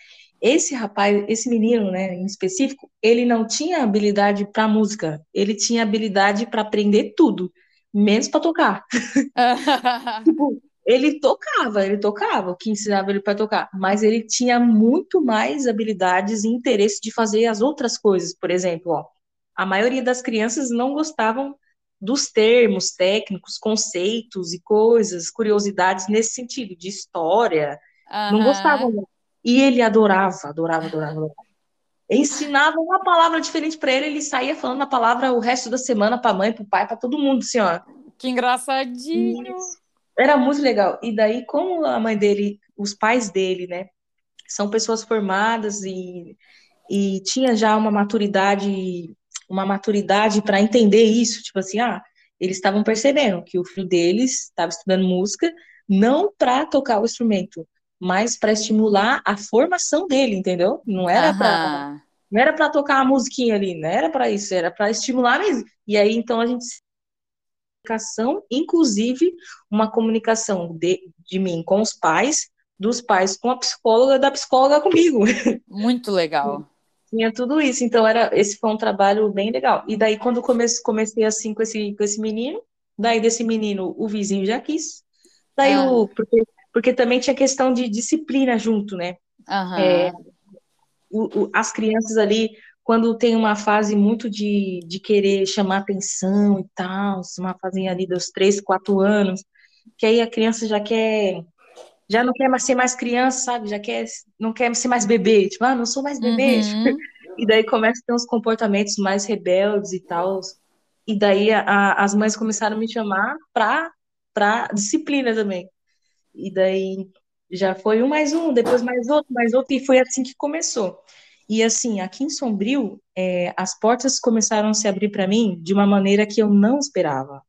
Esse rapaz, esse menino, né, em específico, ele não tinha habilidade para música, ele tinha habilidade para aprender tudo, menos para tocar. Tipo, ele tocava, ele tocava, o que ensinava ele para tocar, mas ele tinha muito mais habilidades e interesse de fazer as outras coisas. Por exemplo, ó, a maioria das crianças não gostavam dos termos técnicos, conceitos e coisas, curiosidades nesse sentido, de história, não Aham. gostavam. E ele adorava, adorava, adorava, adorava. Ensinava uma palavra diferente para ele, ele saía falando a palavra o resto da semana para a mãe, para o pai, para todo mundo, assim, ó. Que engraçadinho. Era muito legal. E daí, como a mãe dele, os pais dele, né, são pessoas formadas e, e tinha já uma maturidade, uma maturidade para entender isso, tipo assim, ah, eles estavam percebendo que o filho deles estava estudando música não para tocar o instrumento, mas para estimular a formação dele, entendeu? Não era para não era para tocar uma musiquinha ali, não era para isso, era para estimular mesmo. E aí então a gente comunicação, inclusive uma comunicação de, de mim com os pais, dos pais com a psicóloga, da psicóloga comigo. Muito legal. Tinha tudo isso, então era esse foi um trabalho bem legal. E daí quando comecei, comecei assim com esse com esse menino, daí desse menino o vizinho já quis. Daí Ah. o porque, porque também tinha questão de disciplina junto, né? Aham. É, o- o- as crianças ali, quando tem uma fase muito de, de querer chamar atenção e tal, uma fase ali dos três, quatro anos, que aí a criança já quer, já não quer mais ser mais criança, sabe? Já quer, não quer ser mais bebê, tipo, ah, não sou mais bebê. Uhum. E daí começa a ter uns comportamentos mais rebeldes e tal. E daí a- a- as mães começaram a me chamar pra, pra disciplina também. E daí já foi um mais um, depois mais outro, mais outro, e foi assim que começou. E assim, aqui em Sombrio, é, as portas começaram a se abrir para mim de uma maneira que eu não esperava.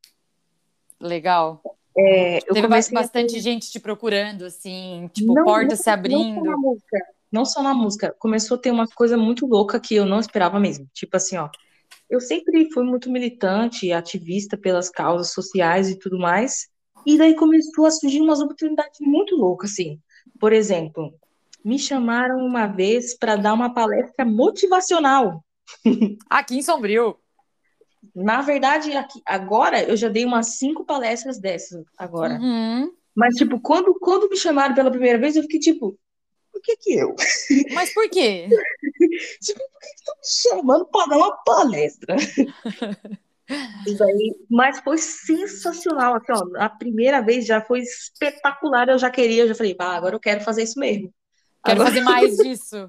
Legal. É, eu Teve ba- comecei a bastante gente te procurando, assim, tipo, Não, portas se Não só abrindo. na música, não só na música, começou a ter uma coisa muito louca que eu não esperava mesmo. Tipo assim, ó, eu sempre fui muito militante, ativista pelas causas sociais e tudo mais, e daí começou a surgir umas oportunidades muito loucas, assim. Por exemplo, me chamaram uma vez para dar uma palestra motivacional. Aqui em Sombrio. Na verdade, aqui, agora eu já dei umas cinco palestras dessas agora. Uhum. Mas, tipo, quando, quando me chamaram pela primeira vez, eu fiquei tipo, por que que eu? Mas por quê? Tipo, por que estão me chamando para dar uma palestra? E daí, mas foi sensacional, assim, ó, a primeira vez já foi espetacular, eu já queria, eu já falei, ah, agora eu quero fazer isso mesmo. Quero Agora, fazer mais disso.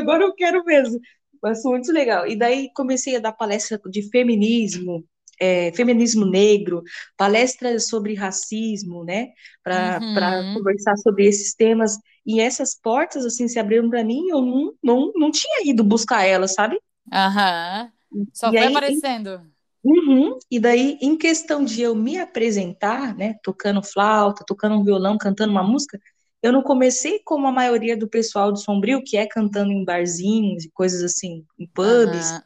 agora eu quero mesmo. Mas foi muito legal. E daí comecei a dar palestra de feminismo, é, feminismo negro, palestras sobre racismo, né, para Uhum. conversar sobre esses temas. E essas portas, assim, se abriram para mim, eu não, não, não tinha ido buscar elas, sabe? Aham. Só E foi aí, aparecendo. Uhum. E daí, em questão de eu me apresentar, né, tocando flauta, tocando um violão, cantando uma música, eu não comecei como a maioria do pessoal do Sombrio, que é cantando em barzinhos e coisas assim, em pubs. Aham.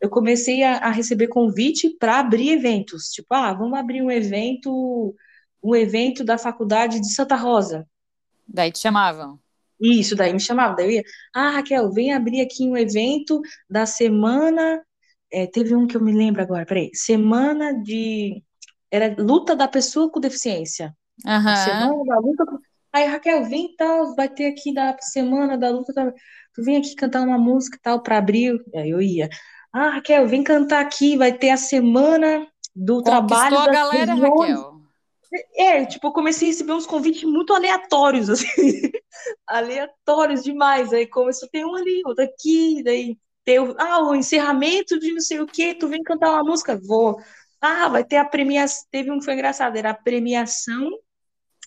Eu comecei a, a receber convite para abrir eventos, tipo, ah, vamos abrir um evento, um evento da faculdade de Santa Rosa. Daí te chamavam? Isso, daí me chamavam. Daí eu ia, ah, Raquel, vem abrir aqui um evento da semana. É, teve um que eu me lembro agora, peraí. Semana de. Era luta da pessoa com deficiência. Uhum. Semana da luta. Aí, Raquel, vem tal, vai ter aqui da semana da luta. Tu vem aqui cantar uma música tal para abrir. Aí eu ia. Ah, Raquel, vem cantar aqui, vai ter a semana do Conquistou trabalho. a galera, Raquel. É, tipo, eu comecei a receber uns convites muito aleatórios, assim, aleatórios demais. Aí começou, tem um ali, outro aqui, daí tem o, ah, o encerramento de não sei o que, tu vem cantar uma música? Vou. Ah, vai ter a premiação, teve um que foi engraçado, era a premiação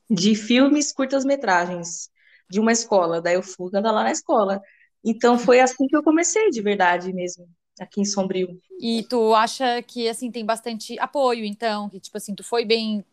de filmes curtas-metragens de uma escola, daí eu fui cantar lá na escola. Então foi assim que eu comecei, de verdade mesmo aqui em Sombrio. E tu acha que assim tem bastante apoio, então, que tipo assim, tu foi bem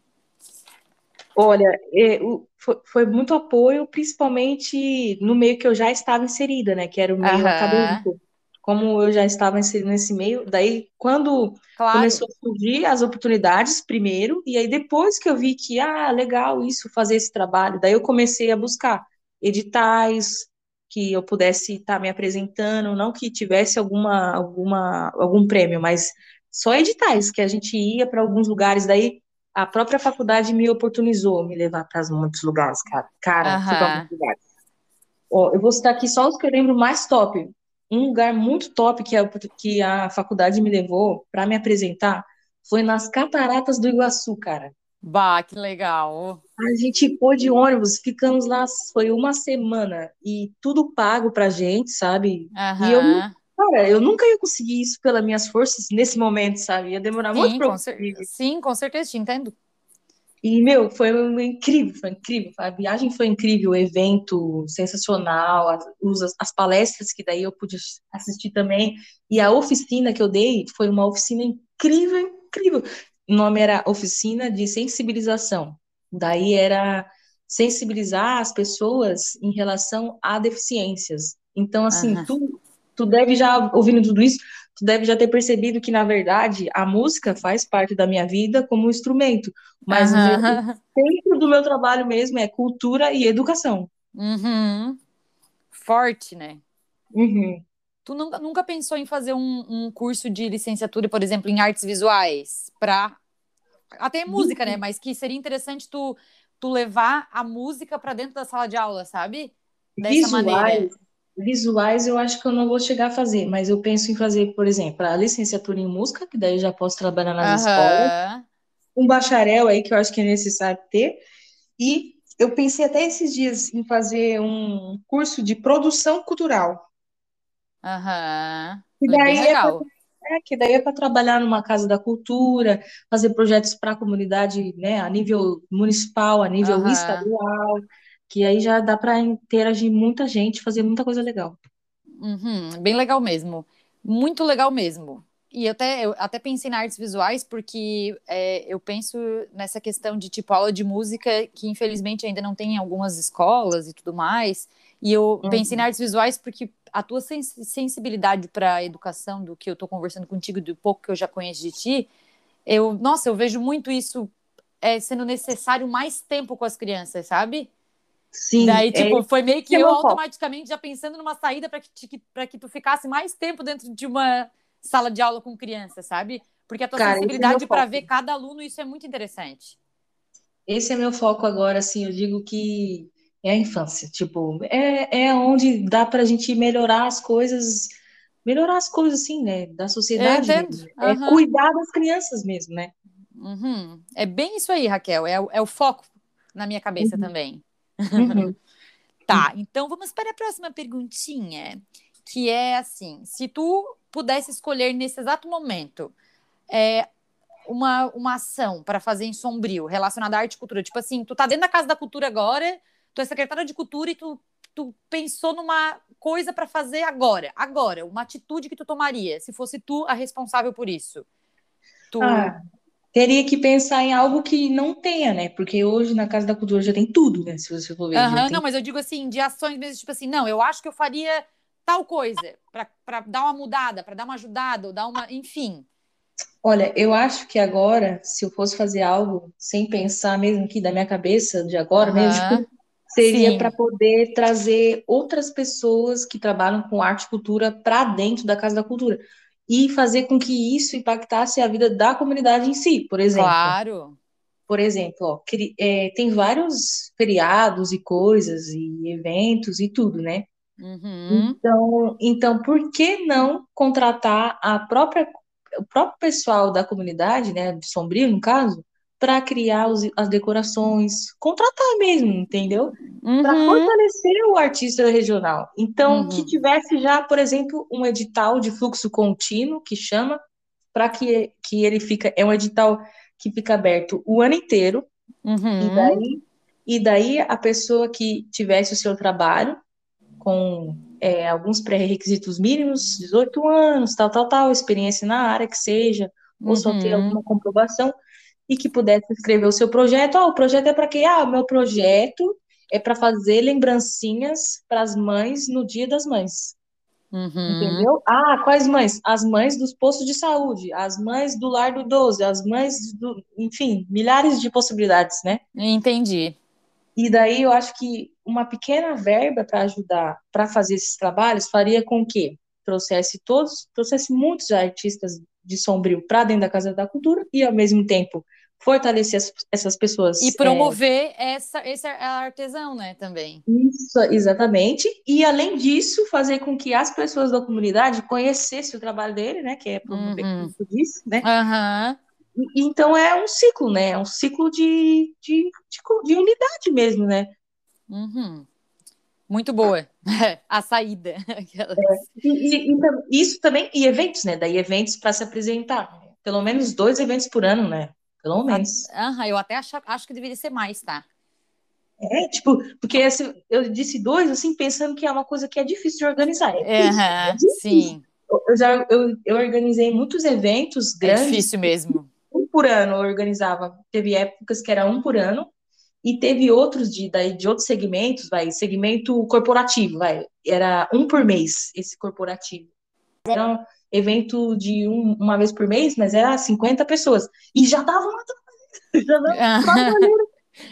Olha, é, foi, foi, muito apoio, principalmente no meio que eu já estava inserida, né? Que era o meio acadêmico. Como eu já estava inserida nesse meio, daí quando claro. começou a surgir as oportunidades primeiro, e aí depois que eu vi que, ah, legal isso, fazer esse trabalho, daí eu comecei a buscar editais, que eu pudesse estar tá me apresentando, não que tivesse alguma, alguma, algum prêmio, mas só editais, que a gente ia para alguns lugares, daí a própria faculdade me oportunizou me levar para muitos lugares, cara. Cara, uhum. muitos lugares. Ó, eu vou citar aqui só os que eu lembro mais top. Um lugar muito top que a, que a faculdade me levou para me apresentar foi nas Cataratas do Iguaçu, cara. Bah, que legal. A gente pôde de ônibus, ficamos lá, foi uma semana, e tudo pago pra gente, sabe? Uhum. E eu, cara, eu nunca ia conseguir isso pelas minhas forças nesse momento, sabe? Ia demorar sim, muito pra com cer Sim, com certeza, te entendo. E, meu, foi incrível, foi incrível. A viagem foi incrível, o evento sensacional, as, as palestras que daí eu pude assistir também. E a oficina que eu dei foi uma oficina incrível, incrível. O nome era Oficina de Sensibilização. Daí era sensibilizar as pessoas em relação a deficiências. Então, assim, uhum. tu, tu deve já, ouvindo tudo isso, tu deve já ter percebido que, na verdade, a música faz parte da minha vida como instrumento, mas uhum. o centro do meu trabalho mesmo é cultura e educação. Uhum. Forte, né? Uhum. Tu nunca, nunca pensou em fazer um, um curso de licenciatura, por exemplo, em artes visuais, para até música, né? Mas que seria interessante tu, tu levar a música para dentro da sala de aula, sabe? Dessa visuais, maneira. Visuais eu acho que eu não vou chegar a fazer, mas eu penso em fazer, por exemplo, a licenciatura em música, que daí eu já posso trabalhar nas uhum. escolas. Um bacharel aí que eu acho que é necessário ter. E eu pensei até esses dias em fazer um curso de produção cultural. Aham. Uhum. E daí é legal. É é, que daí é para trabalhar numa casa da cultura, fazer projetos para a comunidade, né, a nível municipal, a nível uhum. estadual, que aí já dá para interagir muita gente, fazer muita coisa legal. Uhum, bem legal mesmo. Muito legal mesmo. E até, eu até pensei na artes visuais, porque é, eu penso nessa questão de tipo aula de música que infelizmente ainda não tem em algumas escolas e tudo mais. E eu uhum. pensei em artes visuais porque a tua sensibilidade para a educação, do que eu estou conversando contigo, do pouco que eu já conheço de ti, eu, nossa, eu vejo muito isso é, sendo necessário mais tempo com as crianças, sabe? Sim. Daí, tipo, é, foi meio que eu automaticamente já pensando numa saída para que, que, que tu ficasse mais tempo dentro de uma sala de aula com criança, sabe? Porque a tua Cara, sensibilidade é para ver cada aluno, isso é muito interessante. Esse é meu foco agora, assim, eu digo que é a infância. Tipo, é, é onde dá para a gente melhorar as coisas, melhorar as coisas, assim, né? Da sociedade. Uhum. É cuidar das crianças mesmo, né? Uhum. É bem isso aí, Raquel. É, é o foco na minha cabeça uhum. também. Uhum. tá, então vamos para a próxima perguntinha, que é assim: se tu pudesse escolher nesse exato momento é, uma, uma ação para fazer em Sombrio relacionada à arte e cultura, tipo assim, tu tá dentro da Casa da Cultura agora tu é secretária de cultura e tu, tu pensou numa coisa para fazer agora, agora, uma atitude que tu tomaria, se fosse tu a responsável por isso. Tu... Ah, teria que pensar em algo que não tenha, né? Porque hoje na Casa da Cultura já tem tudo, né? Se você for ver. Uhum, tem... Não, mas eu digo assim, de ações mesmo, tipo assim, não, eu acho que eu faria tal coisa para dar uma mudada, para dar uma ajudada, ou dar uma, enfim. Olha, eu acho que agora, se eu fosse fazer algo sem pensar mesmo aqui da minha cabeça, de agora uhum. mesmo, seria para poder trazer outras pessoas que trabalham com arte e cultura para dentro da Casa da Cultura e fazer com que isso impactasse a vida da comunidade em si, por exemplo. Claro. Por exemplo, ó, é, tem vários feriados e coisas e eventos e tudo, né? Uhum. Então, então, por que não contratar a própria o próprio pessoal da comunidade, né, de Sombrio, no caso, para criar os, as decorações, contratar mesmo, entendeu? Uhum. Para fortalecer o artista regional. Então, uhum. que tivesse já, por exemplo, um edital de fluxo contínuo, que chama, para que, que ele fica, é um edital que fica aberto o ano inteiro, uhum. e, daí, e daí a pessoa que tivesse o seu trabalho com é, alguns pré-requisitos mínimos, 18 anos, tal, tal, tal, experiência na área que seja, ou só ter uhum. alguma comprovação, e que pudesse escrever o seu projeto. Ah, o projeto é para quê? Ah, o meu projeto é para fazer lembrancinhas para as mães no Dia das Mães. Uhum. Entendeu? Ah, quais mães? As mães dos postos de saúde, as mães do lar do 12, as mães do. Enfim, milhares de possibilidades, né? Entendi. E daí eu acho que uma pequena verba para ajudar para fazer esses trabalhos faria com que trouxesse todos, trouxesse muitos artistas de Sombrio para dentro da Casa da Cultura e ao mesmo tempo fortalecer as, essas pessoas e promover é, essa esse artesão, né, também. Isso, exatamente. E além disso, fazer com que as pessoas da comunidade conhecessem o trabalho dele, né, que é promover, uhum. como disse, né? Uhum. Então é um ciclo, né? É um ciclo de, de, de, de unidade mesmo, né? Uhum. Muito boa a saída. É, e, e, e, isso também, e eventos, né? Daí eventos para se apresentar. Pelo menos dois eventos por ano, né? Pelo menos. Aham, eu até acho, acho que deveria ser mais, tá? É, tipo, porque assim, eu disse dois, assim, pensando que é uma coisa que é difícil de organizar. É, uhum, é sim. Eu, já, eu, eu organizei muitos eventos grandes. É difícil mesmo por ano eu organizava. Teve épocas que era um por ano, e teve outros de, daí, de outros segmentos, vai, segmento corporativo, vai, era um por mês esse corporativo. Um evento de um, uma vez por mês, mas era 50 pessoas. E já dava uma já dava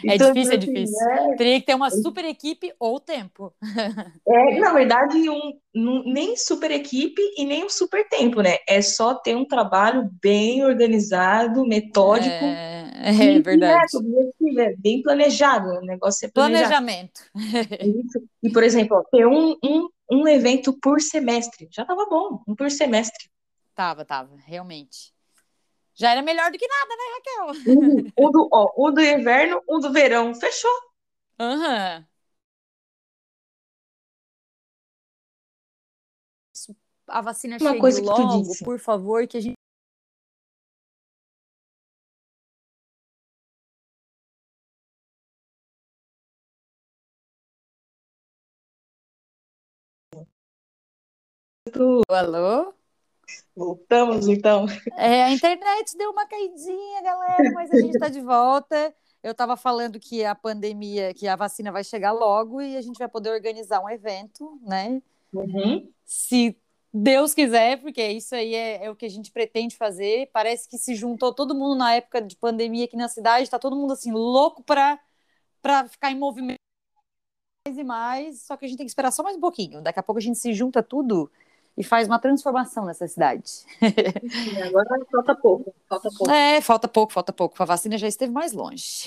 É então, difícil, é assim, difícil. É... Teria que ter uma super equipe ou tempo. É, na verdade, um, um, nem super equipe e nem um super tempo, né? É só ter um trabalho bem organizado, metódico. É, é verdade. É, bem planejado, o negócio é planejado. Planejamento. E, por exemplo, ó, ter um, um, um evento por semestre. Já tava bom, um por semestre. Tava, tava, realmente. Já era melhor do que nada, né, Raquel? Um, um do, ó, um do inverno, um do verão. Fechou. Aham. Uhum. A vacina Uma chegue coisa que logo, tu disse. por favor, que a gente Alô? Voltamos, então. É, a internet deu uma caidinha, galera, mas a gente está de volta. Eu estava falando que a pandemia, que a vacina vai chegar logo e a gente vai poder organizar um evento, né? Uhum. Se Deus quiser, porque isso aí é, é, o que a gente pretende fazer. Parece que se juntou todo mundo na época de pandemia aqui na cidade, está todo mundo assim, louco para ficar em movimento mais e mais, só que a gente tem que esperar só mais um pouquinho. Daqui a pouco a gente se junta tudo e faz uma transformação nessa cidade. Sim, agora falta pouco, falta pouco. É, falta pouco, falta pouco. A vacina já esteve mais longe.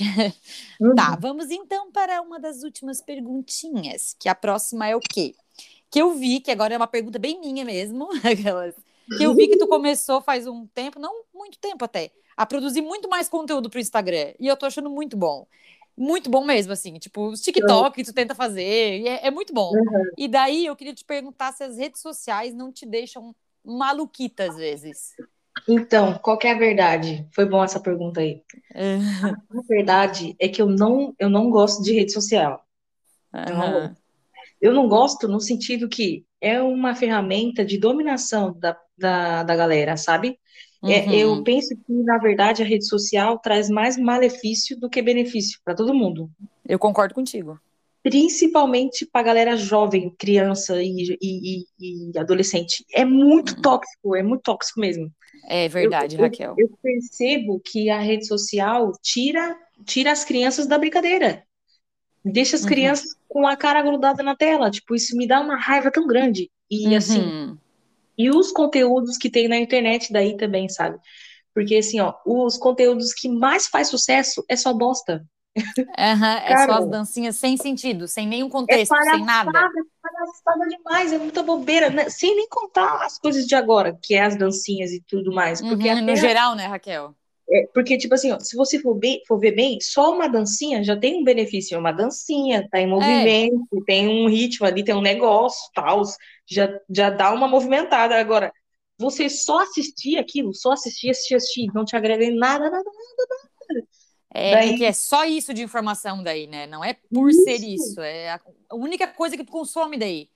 Uhum. Tá, vamos então para uma das últimas perguntinhas, que a próxima é o quê? Que eu vi, que agora é uma pergunta bem minha mesmo, aquelas, que eu vi que tu começou faz um tempo, não muito tempo até, a produzir muito mais conteúdo para o Instagram, e eu tô achando muito bom muito bom mesmo, assim, tipo, os TikTok que tu tenta fazer, é, é, muito bom. Uhum. E daí eu queria te perguntar se as redes sociais não te deixam maluquita às vezes. Então, qual é a verdade? Foi bom essa pergunta aí. Uhum. A verdade é que eu não, eu não gosto de rede social. Uhum. Eu, não, eu não gosto no sentido que é uma ferramenta de dominação da, da, da galera, sabe? É, uhum. eu penso que, na verdade, a rede social traz mais malefício do que benefício para todo mundo. Eu concordo contigo. principalmente para galera jovem, criança e, e, e, adolescente. É muito hum. tóxico, é muito tóxico mesmo. É verdade, eu, Raquel. Eu, eu, percebo que a rede social tira, tira as crianças da brincadeira. Deixa as uhum. crianças com a cara grudada na tela. Tipo, isso me dá uma raiva tão grande. E assim, uhum. assim. E os conteúdos que tem na internet daí também, sabe? Porque assim, ó, os conteúdos que mais faz sucesso é só bosta. Uhum, é só as dancinhas sem sentido, sem nenhum contexto, é sem nada. É palhaçada demais, é muita bobeira, né? sem nem contar as coisas de agora, que é as dancinhas e tudo mais. Porque uhum, no geral, né, Raquel? É, porque, tipo assim, ó, se você for, bem, for ver bem, só uma dancinha já tem um benefício. É uma dancinha, tá em é. movimento, é. tem um ritmo ali, tem um negócio, tal, já, já dá uma movimentada. Agora, você só assistir aquilo, só assistir, assistir, assistir, não te agrega em nada, nada, nada, nada. É, daí... que é só isso de informação daí, né? Não é por isso. ser isso, é a única coisa que tu consome daí.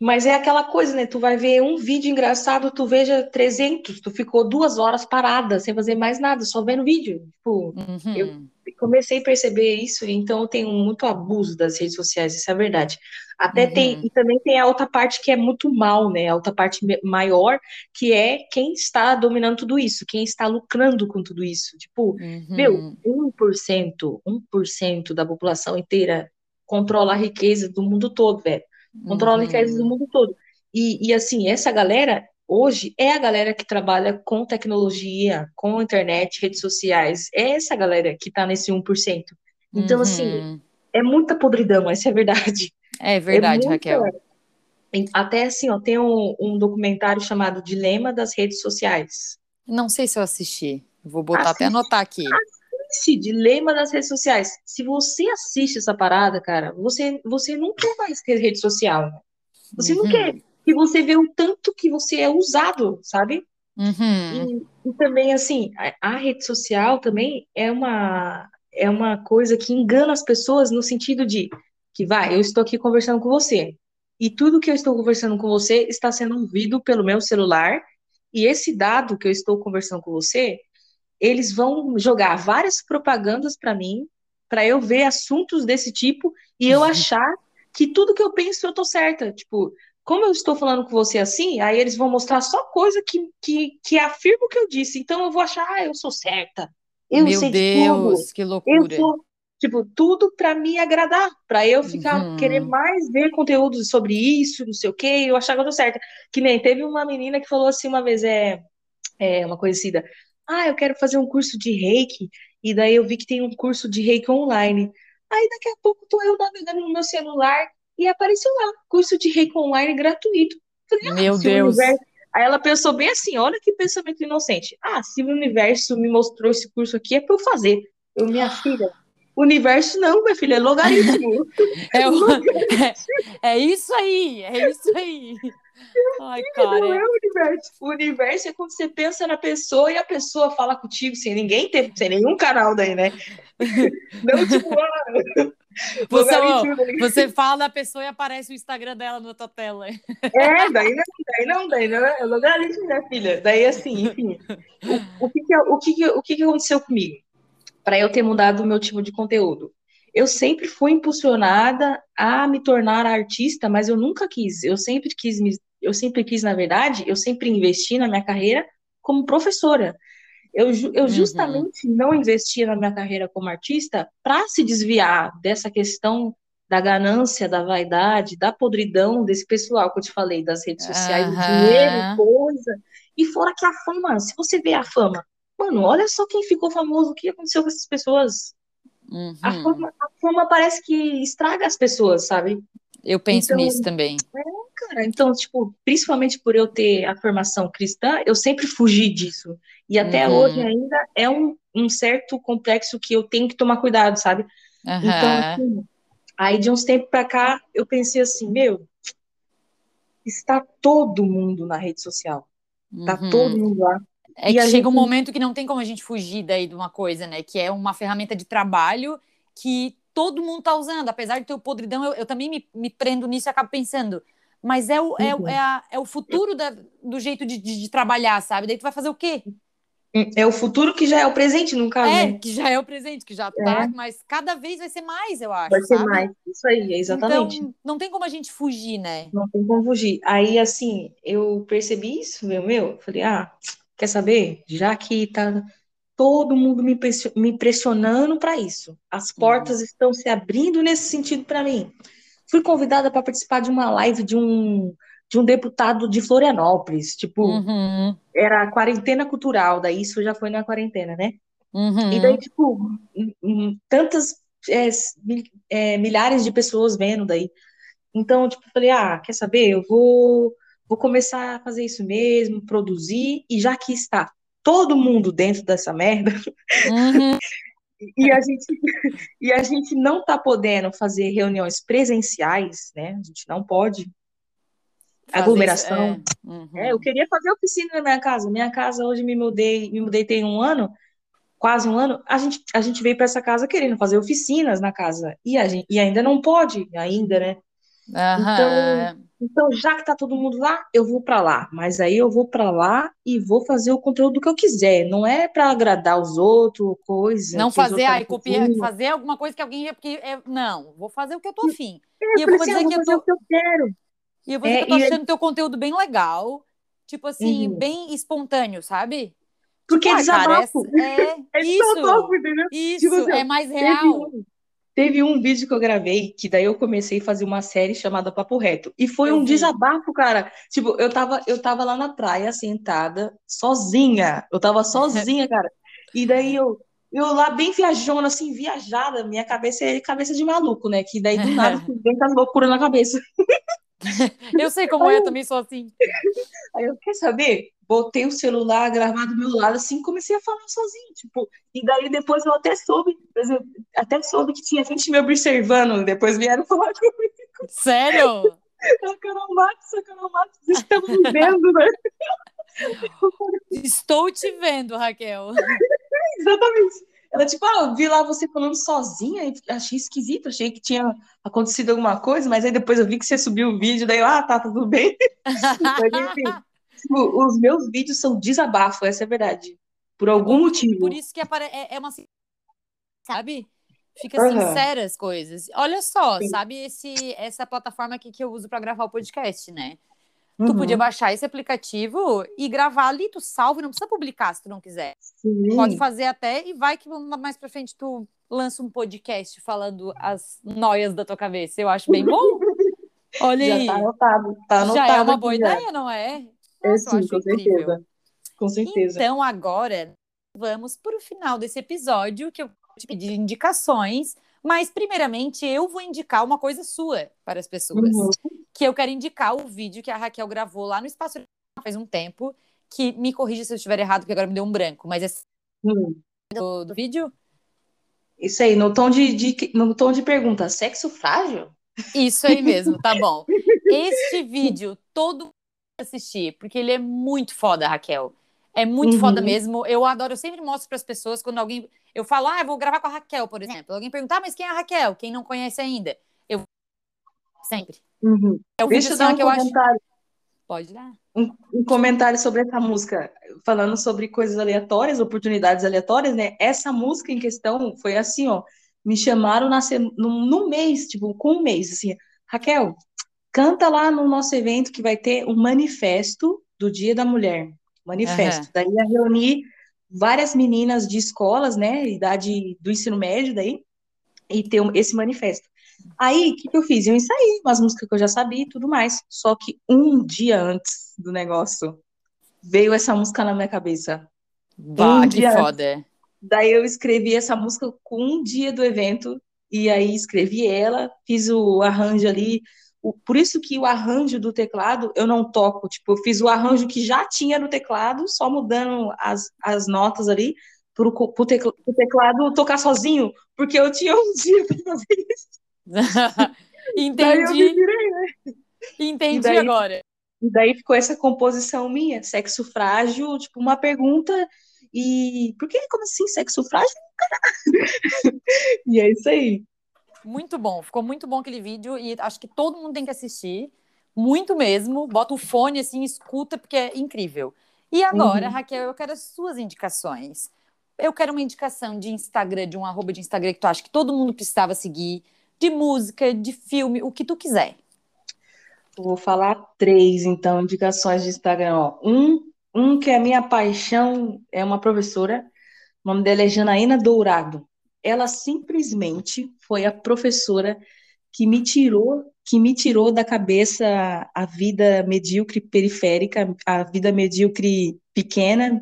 Mas é aquela coisa, né? Tu vai ver um vídeo engraçado, tu veja 300, tu ficou duas horas parada, sem fazer mais nada, só vendo vídeo. Tipo, uhum. eu comecei a perceber isso, então eu tenho muito abuso das redes sociais, isso é verdade. Até uhum. tem, e também tem a outra parte que é muito mal, né? A outra parte maior, que é quem está dominando tudo isso, quem está lucrando com tudo isso. Tipo, uhum. meu, 1%, 1% da população inteira controla a riqueza do mundo todo, velho controla uhum. riquezas do mundo todo. E, e, assim, essa galera, hoje, é a galera que trabalha com tecnologia, com internet, redes sociais. É essa galera que tá nesse 1%. Então, assim, uhum. assim, é muita podridão, essa é a verdade. É verdade, é muita... Raquel. Até assim, ó, tem um, um, documentário chamado Dilema das Redes Sociais. Não sei se eu assisti. Vou botar Assiste. até anotar aqui. Assiste Dilema das Redes Sociais. Se você assiste essa parada, cara, você, você não quer mais ter rede social. Né? Você uhum. não quer. E você vê o tanto que você é usado, sabe? Uhum. E, e, também, assim, a, a, rede social também é uma, é uma coisa que engana as pessoas no sentido de que, vai, eu estou aqui conversando com você. E tudo que eu estou conversando com você está sendo ouvido pelo meu celular. E esse dado que eu estou conversando com você eles vão jogar várias propagandas para mim, para eu ver assuntos desse tipo e eu uhum. achar que tudo que eu penso eu tô certa. Tipo, como eu estou falando com você assim, aí eles vão mostrar só coisa que, que, que afirma o que eu disse. Então eu vou achar, ah, eu sou certa. Eu Meu sei Deus, tudo. que loucura. Eu sou, tipo, tudo para me agradar, para eu ficar uhum. querer mais ver conteúdo sobre isso, não sei o quê, eu achar que eu tô certa. Que nem teve uma menina que falou assim uma vez, é, é uma conhecida, ah, eu quero fazer um curso de reiki, e daí eu vi que tem um curso de reiki online. Aí daqui a pouco tô eu navegando no meu celular e apareceu lá, curso de reiki online gratuito. Falei, ah, meu Deus. Universo... Aí ela pensou bem assim, olha que pensamento inocente. Ah, se o universo me mostrou esse curso aqui, é para eu fazer. Eu, minha filha, universo não, minha filha, é logaritmo. é, o... é, é isso aí, é isso aí. Ai, cara. Não é o universo. O universo é quando você pensa na pessoa e a pessoa fala contigo sem ninguém ter, sem nenhum canal daí, né? Não, tipo, ah, você, você fala da pessoa e aparece o Instagram dela na tua tela. É, daí não, daí não, daí não é logaritmo, minha filha. Daí assim, enfim. O, o, que, que, o, que, o que, que aconteceu comigo? Para eu ter mudado o meu tipo de conteúdo eu sempre fui impulsionada a me tornar artista, mas eu nunca quis. Eu sempre quis me, eu sempre quis, na verdade, eu sempre investi na minha carreira como professora. Eu, eu uhum. justamente não investia na minha carreira como artista para se desviar dessa questão da ganância, da vaidade, da podridão desse pessoal que eu te falei, das redes sociais, uhum. dinheiro, coisa. E fora que a fama, se você vê a fama, mano, olha só quem ficou famoso, o que aconteceu com essas pessoas. Uhum. A, fama, a fama parece que estraga as pessoas, sabe? Eu penso então, nisso também. É, cara, então, tipo, principalmente por eu ter a formação cristã, eu sempre fugi disso. E até uhum. hoje ainda é um, um, certo complexo que eu tenho que tomar cuidado, sabe? Uhum. Então, assim, aí de uns tempos pra cá, eu pensei assim, meu, está todo mundo na rede social. Tá uhum. todo mundo lá. É e que chega gente... um momento que não tem como a gente fugir daí de uma coisa, né? Que é uma ferramenta de trabalho que todo mundo está usando, apesar de ter o podridão, eu, eu também me, me, prendo nisso e acabo pensando, mas é o, é, uhum. é, a, é o futuro da, do jeito de, de, de, trabalhar, sabe? Daí tu vai fazer o quê? É o futuro que já é o presente, no caso, É, né? que já é o presente, que já tá, É. mas cada vez vai ser mais, eu acho, Vai ser sabe? mais. Isso aí, exatamente. Então, não tem como a gente fugir, né? Não tem como fugir. Aí, assim, eu percebi isso, meu, meu, falei, ah, quer saber? Já que tá todo mundo me me pressionando para isso, as portas estão se abrindo nesse sentido para mim. Fui convidada para participar de uma live de um, de um deputado de Florianópolis, tipo, Uhum, era a quarentena cultural, daí isso já foi na quarentena, né? uhum. E daí, tipo, hum, hum, tantas é, é, milhares de pessoas vendo daí. Então, tipo, falei, ah, quer saber? Eu vou, vou começar a fazer isso mesmo, produzir, e já que está todo mundo dentro dessa merda, Uhum. E a gente, e a gente não tá podendo fazer reuniões presenciais, né? A gente não pode. Fazer Aglomeração. é. Uhum. É, eu queria fazer oficina na minha casa. Minha casa, hoje me mudei, me mudei tem um ano, quase um ano. A gente, a gente veio para essa casa querendo fazer oficinas na casa. E, a gente, e ainda não pode, ainda, né? Aham. Então, já que tá todo mundo lá, eu vou para lá. Mas aí eu vou para lá e vou fazer o conteúdo que eu quiser. Não é para agradar os outros, coisa. Não fazer, ai, copiar, fazer alguma coisa que alguém. Porque é, não, vou fazer o que eu tô afim. É, E eu vou assim, dizer ah, que eu fazer tô, o que eu quero. e eu vou dizer É, que eu tô achando teu conteúdo bem legal. Tipo assim, Uhum. bem espontâneo, sabe? Porque Tipo, é ah, cara, desabafo. é, É isso, desabafo, entendeu? isso, Tipo assim, é mais Teve real. um, teve um vídeo que eu gravei, que daí eu comecei a fazer uma série chamada Papo Reto. E foi Eu um vi. desabafo, cara. Tipo, eu tava, eu tava lá na praia, sentada, sozinha. Eu tava sozinha, cara. E daí eu, eu lá bem viajona, assim, viajada. Minha cabeça é cabeça de maluco, né? Que daí do nada vem com as loucuras na cabeça. Eu sei como é, eu também sou assim. Aí eu, quer saber? Botei o celular gravado do meu lado, assim, comecei a falar sozinho, tipo, e daí depois eu até soube, eu até soube que tinha gente me observando, depois vieram falar comigo, Sério? a Carol Matos, a Carol Matos, estão me vendo, né? Estou te vendo, Raquel. Exatamente. Ela, tipo, ah, eu vi lá você falando sozinha, e achei esquisito, achei que tinha acontecido alguma coisa, mas aí depois eu vi que você subiu o vídeo, daí eu, ah, tá, tudo bem. Mas, enfim, tipo, os meus vídeos são desabafo, essa é a verdade. Por algum motivo. Por isso que é, é uma. Sabe? Fica Aham. sincera as coisas. Olha só, Sim. sabe esse, essa plataforma aqui que eu uso para gravar o podcast, né? Tu Uhum. podia baixar esse aplicativo e gravar ali, tu salva, não precisa publicar se tu não quiser. Sim. Pode fazer até e vai que mais pra frente tu lança um podcast falando as noias da tua cabeça. Eu acho bem bom. Olha Já aí. tá anotado. Tá anotado Já é uma boa já. ideia, não é? É Nossa, sim, com incrível. certeza. Com certeza. Então, agora, vamos para o final desse episódio, que eu vou te pedir indicações. Mas, primeiramente, eu vou indicar uma coisa sua para as pessoas. Uhum. Que eu quero indicar o vídeo que a Raquel gravou lá no Espaço faz um tempo. Que me corrija se eu estiver errado, porque agora me deu um branco. Mas é Hum. do, do vídeo? Isso aí, no tom de, de- no tom de pergunta, sexo frágil? Isso aí mesmo, tá bom. Este vídeo todo mundo assistir, porque ele é muito foda, Raquel. É muito Uhum. foda mesmo. Eu adoro, eu sempre mostro para as pessoas quando alguém. Eu falo, ah, eu vou gravar com a Raquel, por exemplo. Alguém perguntar, ah, mas quem é a Raquel? Quem não conhece ainda? Eu sempre. Uhum. É o Deixa eu dar um que eu acho. comentário, Pode dar. um, um comentário sobre essa música, falando sobre coisas aleatórias, oportunidades aleatórias, né? Essa música em questão foi assim, ó. Me chamaram na, no, no mês, tipo, com um mês, assim, Raquel, canta lá no nosso evento que vai ter um manifesto do Dia da Mulher. Manifesto. Daí ia reunir várias meninas de escolas, né? Idade do ensino médio, daí, e ter um- esse manifesto. Aí, o que, que eu fiz? Eu ensaiei umas músicas que eu já sabia e tudo mais. Só que um dia antes do negócio, veio essa música na minha cabeça. Bah, Um que dia foda. Daí eu escrevi essa música com um dia do evento, e aí escrevi ela, fiz o arranjo ali. O- por isso que o arranjo do teclado eu não toco. Tipo, eu fiz o arranjo que já tinha no teclado, só mudando as, as notas ali, pro, pro, tecla- pro teclado tocar sozinho, porque eu tinha um dia pra fazer isso. Entendi, virei, né? entendi daí- agora. E daí ficou essa composição minha, sexo frágil, tipo, uma pergunta, e por que, como assim, sexo frágil? e é isso aí. Muito bom, ficou muito bom aquele vídeo e acho que todo mundo tem que assistir, muito mesmo. Bota o fone assim, escuta, porque é incrível. E agora, uhum. Raquel, eu quero as suas indicações. Eu quero uma indicação de Instagram, de um arroba de Instagram que tu acha que todo mundo precisava seguir, de música, de filme, o que tu quiser. Vou falar três, então, indicações de Instagram. Ó. Um, um que é a minha paixão, é uma professora, o nome dela é Janaína Dourado. Ela simplesmente foi a professora que me tirou, que me tirou da cabeça a vida medíocre periférica, a vida medíocre pequena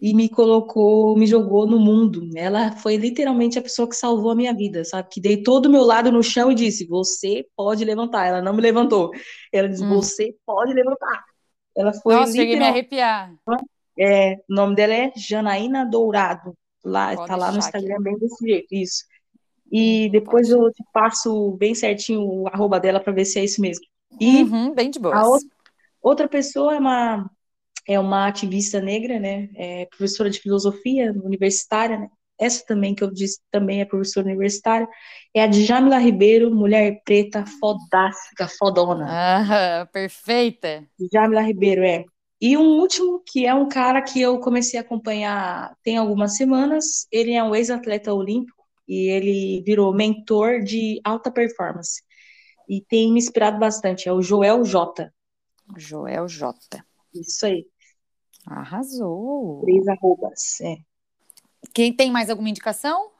e me colocou, me jogou no mundo. Ela foi literalmente a pessoa que salvou a minha vida, sabe? Que dei todo o meu lado no chão e disse: Você pode levantar. Ela não me levantou. Ela disse: hum. Você pode levantar. Ela foi. Nossa, cheguei a me arrepiar. É, o nome dela é Janaína Dourado. Lá, pode tá lá no Instagram, aqui. bem desse jeito, isso. E hum, depois pode. eu te passo bem certinho o arroba dela para ver se é isso mesmo. E uhum, bem de boa. Outra pessoa é uma é uma ativista negra, né? É professora de filosofia universitária, né? Essa também que eu disse também é professora universitária. É a Djamila Ribeiro, mulher preta, fodástica, fodona. Ah, perfeita. Djamila Ribeiro, é. E um último, que é um cara que eu comecei a acompanhar tem algumas semanas. Ele é um ex-atleta olímpico e ele virou mentor de alta performance. E tem me inspirado bastante. É o Joel J. Joel J. Isso aí. Arrasou. Três arrobas, é. Quem tem mais alguma indicação?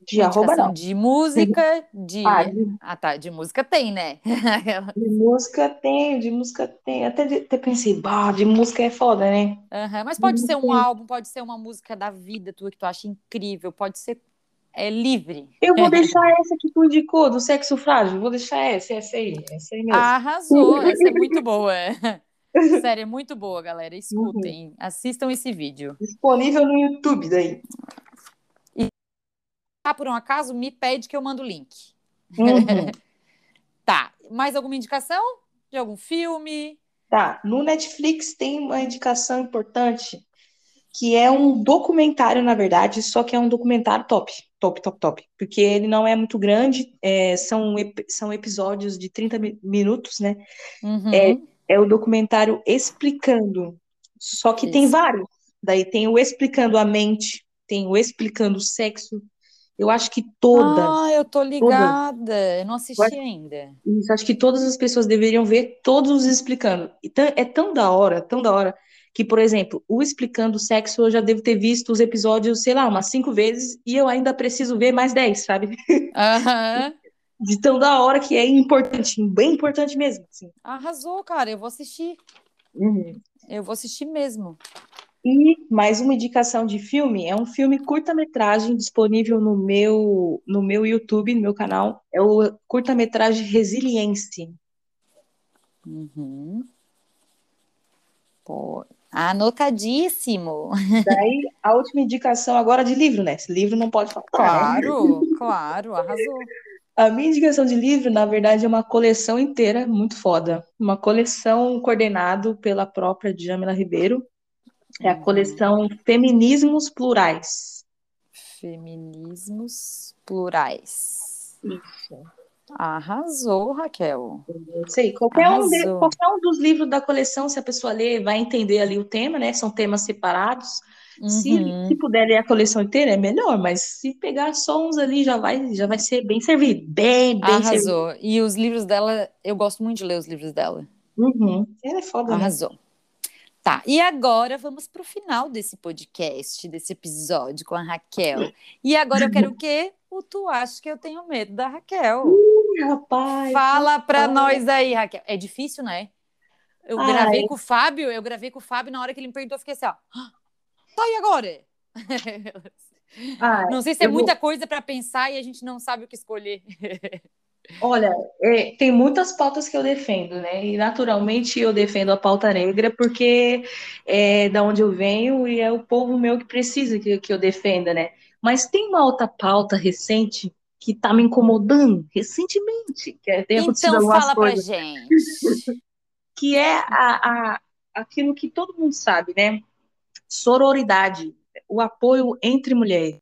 De arroba não. De música, de... Ah, de... ah, tá, de música tem, né? de música tem, de música tem. Até, de, até pensei, bah, de música é foda, né? Uhum, mas pode ser um álbum, pode ser uma música da vida tua que tu acha incrível, pode ser é livre. Eu vou deixar essa que tu indicou, do sexo frágil, vou deixar essa, essa aí, essa aí mesmo. Arrasou, essa é muito boa. Sério, é muito boa, galera. Escutem, uhum. assistam esse vídeo. Disponível no YouTube daí. E ah, por um acaso, me pede que eu mando o link. Uhum. tá. Mais alguma indicação? De algum filme? Tá. No Netflix tem uma indicação importante que é um documentário, na verdade, só que é um documentário top, top, top, top, porque ele não é muito grande, é, são, são episódios de 30 minutos, né? Uhum. É, é o documentário Explicando. Só que Isso. tem vários. Daí tem o Explicando a Mente, tem o Explicando o Sexo. Eu acho que todas. Ah, eu tô ligada. Todas, eu não assisti acho, ainda. Isso, acho que todas as pessoas deveriam ver todos os explicando. é tão da hora, tão da hora, que, por exemplo, o Explicando o Sexo, eu já devo ter visto os episódios, sei lá, umas cinco vezes, e eu ainda preciso ver mais dez, sabe? Aham. De tão da hora que é importante, bem importante mesmo. Assim. Arrasou, cara, eu vou assistir. Uhum. Eu vou assistir mesmo. E mais uma indicação de filme, é um filme curta-metragem disponível no meu no meu YouTube, no meu canal, é o curta-metragem Resiliência. Uhum. Pô, anotadíssimo. Daí, a última indicação agora de livro, né? Esse livro não pode faltar. Claro, né? claro, arrasou. A minha indicação de livro, na verdade, é uma coleção inteira muito foda. Uma coleção coordenada pela própria Djamila Ribeiro. É a uhum. coleção Feminismos Plurais. Feminismos Plurais. Isso. Arrasou, Raquel. Sei. Qualquer um, de, qualquer um dos livros da coleção, se a pessoa ler, vai entender ali o tema, né? São temas separados. Uhum. Se, se puder ler a coleção inteira, é melhor, mas se pegar só uns ali, já vai, já vai ser bem servido. Bem, bem Arrasou. servido. E os livros dela, eu gosto muito de ler os livros dela. Uhum. Ela é foda, né? Arrasou. Né? Tá, e agora vamos para o final desse podcast, desse episódio com a Raquel. E agora eu quero o quê? O Tu Acha Que Eu Tenho Medo da Raquel. Ih, rapaz! Fala para nós aí, Raquel. É difícil, né? Eu Ai. gravei com o Fábio, eu gravei com o Fábio, na hora que ele me perguntou, eu fiquei assim, ó. Tá, e agora? Ah, não sei se é muita vou... coisa para pensar e a gente não sabe o que escolher. Olha, é, tem muitas pautas que eu defendo, né? E naturalmente eu defendo a pauta negra porque é da onde eu venho e é o povo meu que precisa que, que eu defenda, né? Mas tem uma outra pauta recente que tá me incomodando recentemente. Que é, tem então fala coisas, pra gente. que é a, a, aquilo que todo mundo sabe, né? Sororidade, o apoio entre mulheres.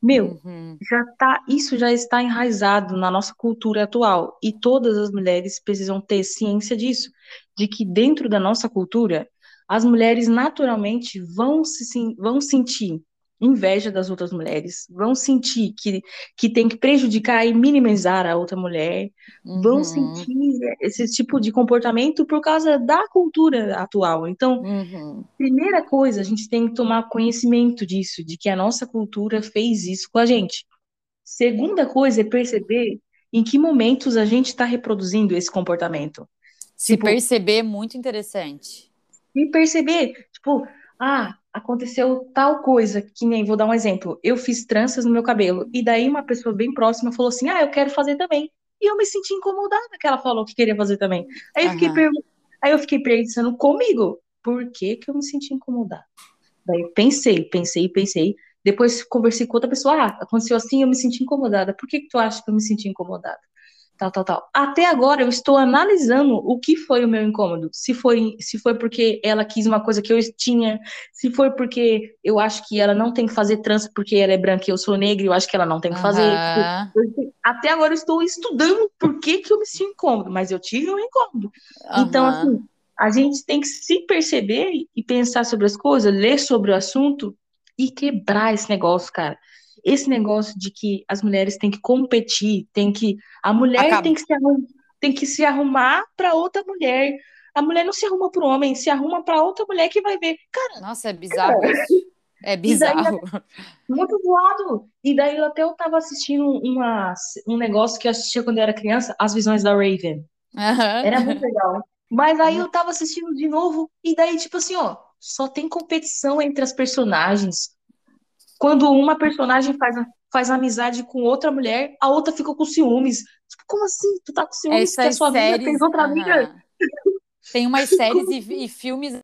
Meu, uhum. já tá, isso já está enraizado na nossa cultura atual e todas as mulheres precisam ter ciência disso, de que dentro da nossa cultura as mulheres naturalmente vão se vão sentir inveja das outras mulheres, vão sentir que, que tem que prejudicar e minimizar a outra mulher, uhum. vão sentir esse tipo de comportamento por causa da cultura atual. Então, uhum. primeira coisa, a gente tem que tomar conhecimento disso, de que a nossa cultura fez isso com a gente. Segunda coisa é perceber em que momentos a gente está reproduzindo esse comportamento. Se tipo, perceber é muito interessante. Se perceber, tipo, ah, aconteceu tal coisa, que nem, vou dar um exemplo, eu fiz tranças no meu cabelo, e daí uma pessoa bem próxima falou assim, ah, eu quero fazer também. E eu me senti incomodada que ela falou que queria fazer também. Aí eu, fiquei, aí eu fiquei pensando comigo, por que que eu me senti incomodada? Daí pensei, pensei, pensei, depois conversei com outra pessoa, ah, aconteceu assim, eu me senti incomodada. Por que que tu acha que eu me senti incomodada? Tal, tal, tal. Até agora eu estou analisando o que foi o meu incômodo. Se foi, se foi porque ela quis uma coisa que eu tinha, se foi porque eu acho que ela não tem que fazer trança porque ela é branca e eu sou negra, eu acho que ela não tem que fazer. Uhum. Até agora eu estou estudando por que, que eu me sinto incômodo, mas eu tive um incômodo. Uhum. Então, assim, a gente tem que se perceber e pensar sobre as coisas, ler sobre o assunto e quebrar esse negócio, cara esse negócio de que as mulheres têm que competir, tem que a mulher tem que se arrumar, tem que se arrumar para outra mulher. A mulher não se arruma para o homem, se arruma para outra mulher que vai ver. Cara, nossa, é bizarro. Cara. É bizarro. Daí, muito zoado. E daí até eu tava assistindo uma, um negócio que eu assistia quando eu era criança, As Visões da Raven. Uhum. Era muito legal. Mas aí eu tava assistindo de novo, e daí, tipo assim, ó, só tem competição entre as personagens. Quando uma personagem faz, faz amizade com outra mulher, a outra fica com ciúmes. Tipo, como assim? Tu tá com ciúmes Essas que a sua séries, amiga fez outra amiga? Tem umas séries e, e filmes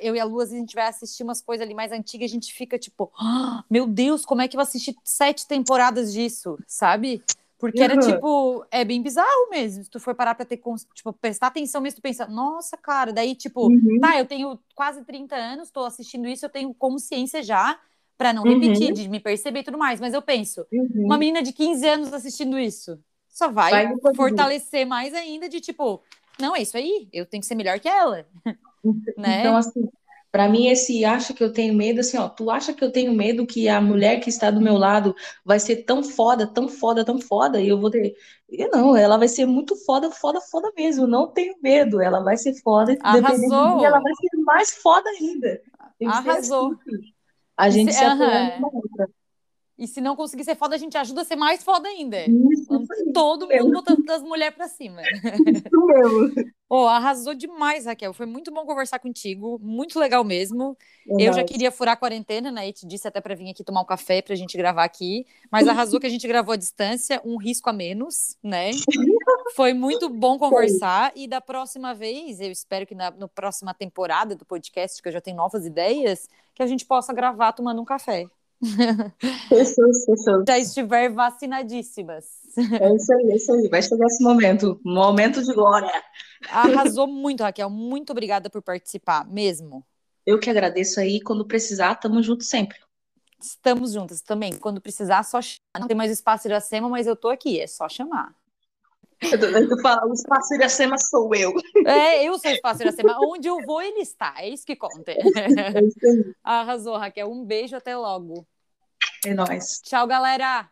eu e a Lu, a gente vai assistir umas coisas ali mais antigas, a gente fica tipo, oh, meu Deus, como é que eu assisti sete temporadas disso, sabe? Porque uhum. era tipo, é bem bizarro mesmo. Se tu for parar pra ter, tipo, prestar atenção mesmo, tu pensa, nossa, cara, daí, tipo, uhum. tá, eu tenho quase 30 anos, tô assistindo isso, eu tenho consciência já para não repetir, uhum. de me perceber e tudo mais. Mas eu penso, uhum. uma menina de 15 anos assistindo isso, só vai, vai fortalecer mais ainda de tipo, não, é isso aí, eu tenho que ser melhor que ela. Então, né? Então, assim, para mim, esse acha que eu tenho medo, assim, ó, tu acha que eu tenho medo que a mulher que está do meu lado vai ser tão foda, tão foda, tão foda, e eu vou ter. Eu não, ela vai ser muito foda, foda, foda mesmo. Não tenho medo. Ela vai ser foda, Arrasou. de mim, ela vai ser mais foda ainda. Arrasou. Assim. A gente se, se apoia outra. E se não conseguir ser foda, a gente ajuda a ser mais foda ainda. Isso, isso Todo mundo mesmo. botando as mulheres pra cima. Isso mesmo. Oh, arrasou demais, Raquel. Foi muito bom conversar contigo. Muito legal mesmo. É eu já queria furar a quarentena, né? E te disse até pra vir aqui tomar um café pra gente gravar aqui. Mas arrasou que a gente gravou à distância, um risco a menos, né? Foi muito bom conversar. E da próxima vez, eu espero que na, na próxima temporada do podcast, que eu já tenho novas ideias, que a gente possa gravar tomando um café. Fechou, fechou. Já estiver vacinadíssimas. É isso aí, é isso aí. Vai chegar esse momento, momento de glória. Arrasou muito, Raquel. Muito obrigada por participar, mesmo. Eu que agradeço aí. Quando precisar, tamo junto sempre. Estamos juntas também. Quando precisar, só chamar. Não tem mais espaço Iracema, mas eu tô aqui. É só chamar. Tu fala, o espaço Iracema sou eu. É, eu sou o espaço Iracema. Onde eu vou, ele está. É isso que conta. É. Arrasou, Raquel. Um beijo, até logo. É nóis. Tchau, galera.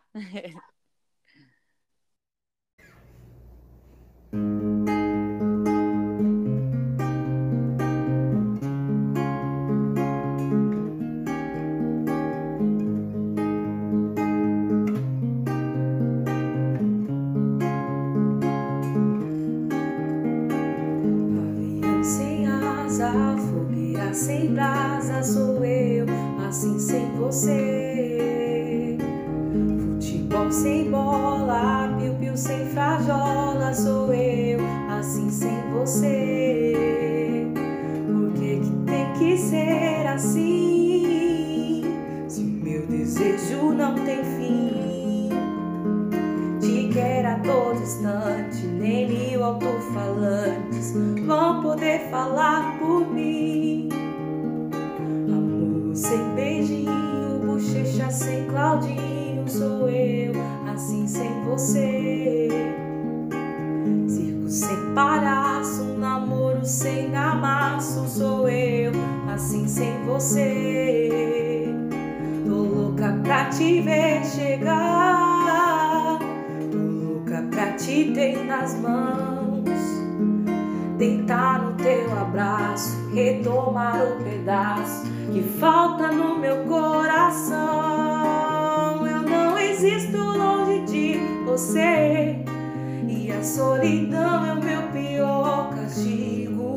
solidão é o meu pior castigo.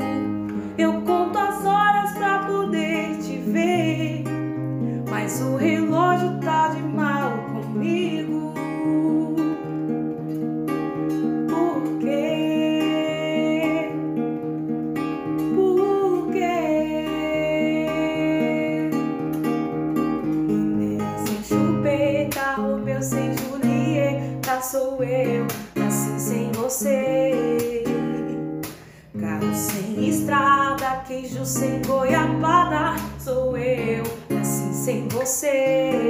Eu conto as horas pra poder te ver, mas o relógio tá queijo sem goiabada sou eu, assim sem você.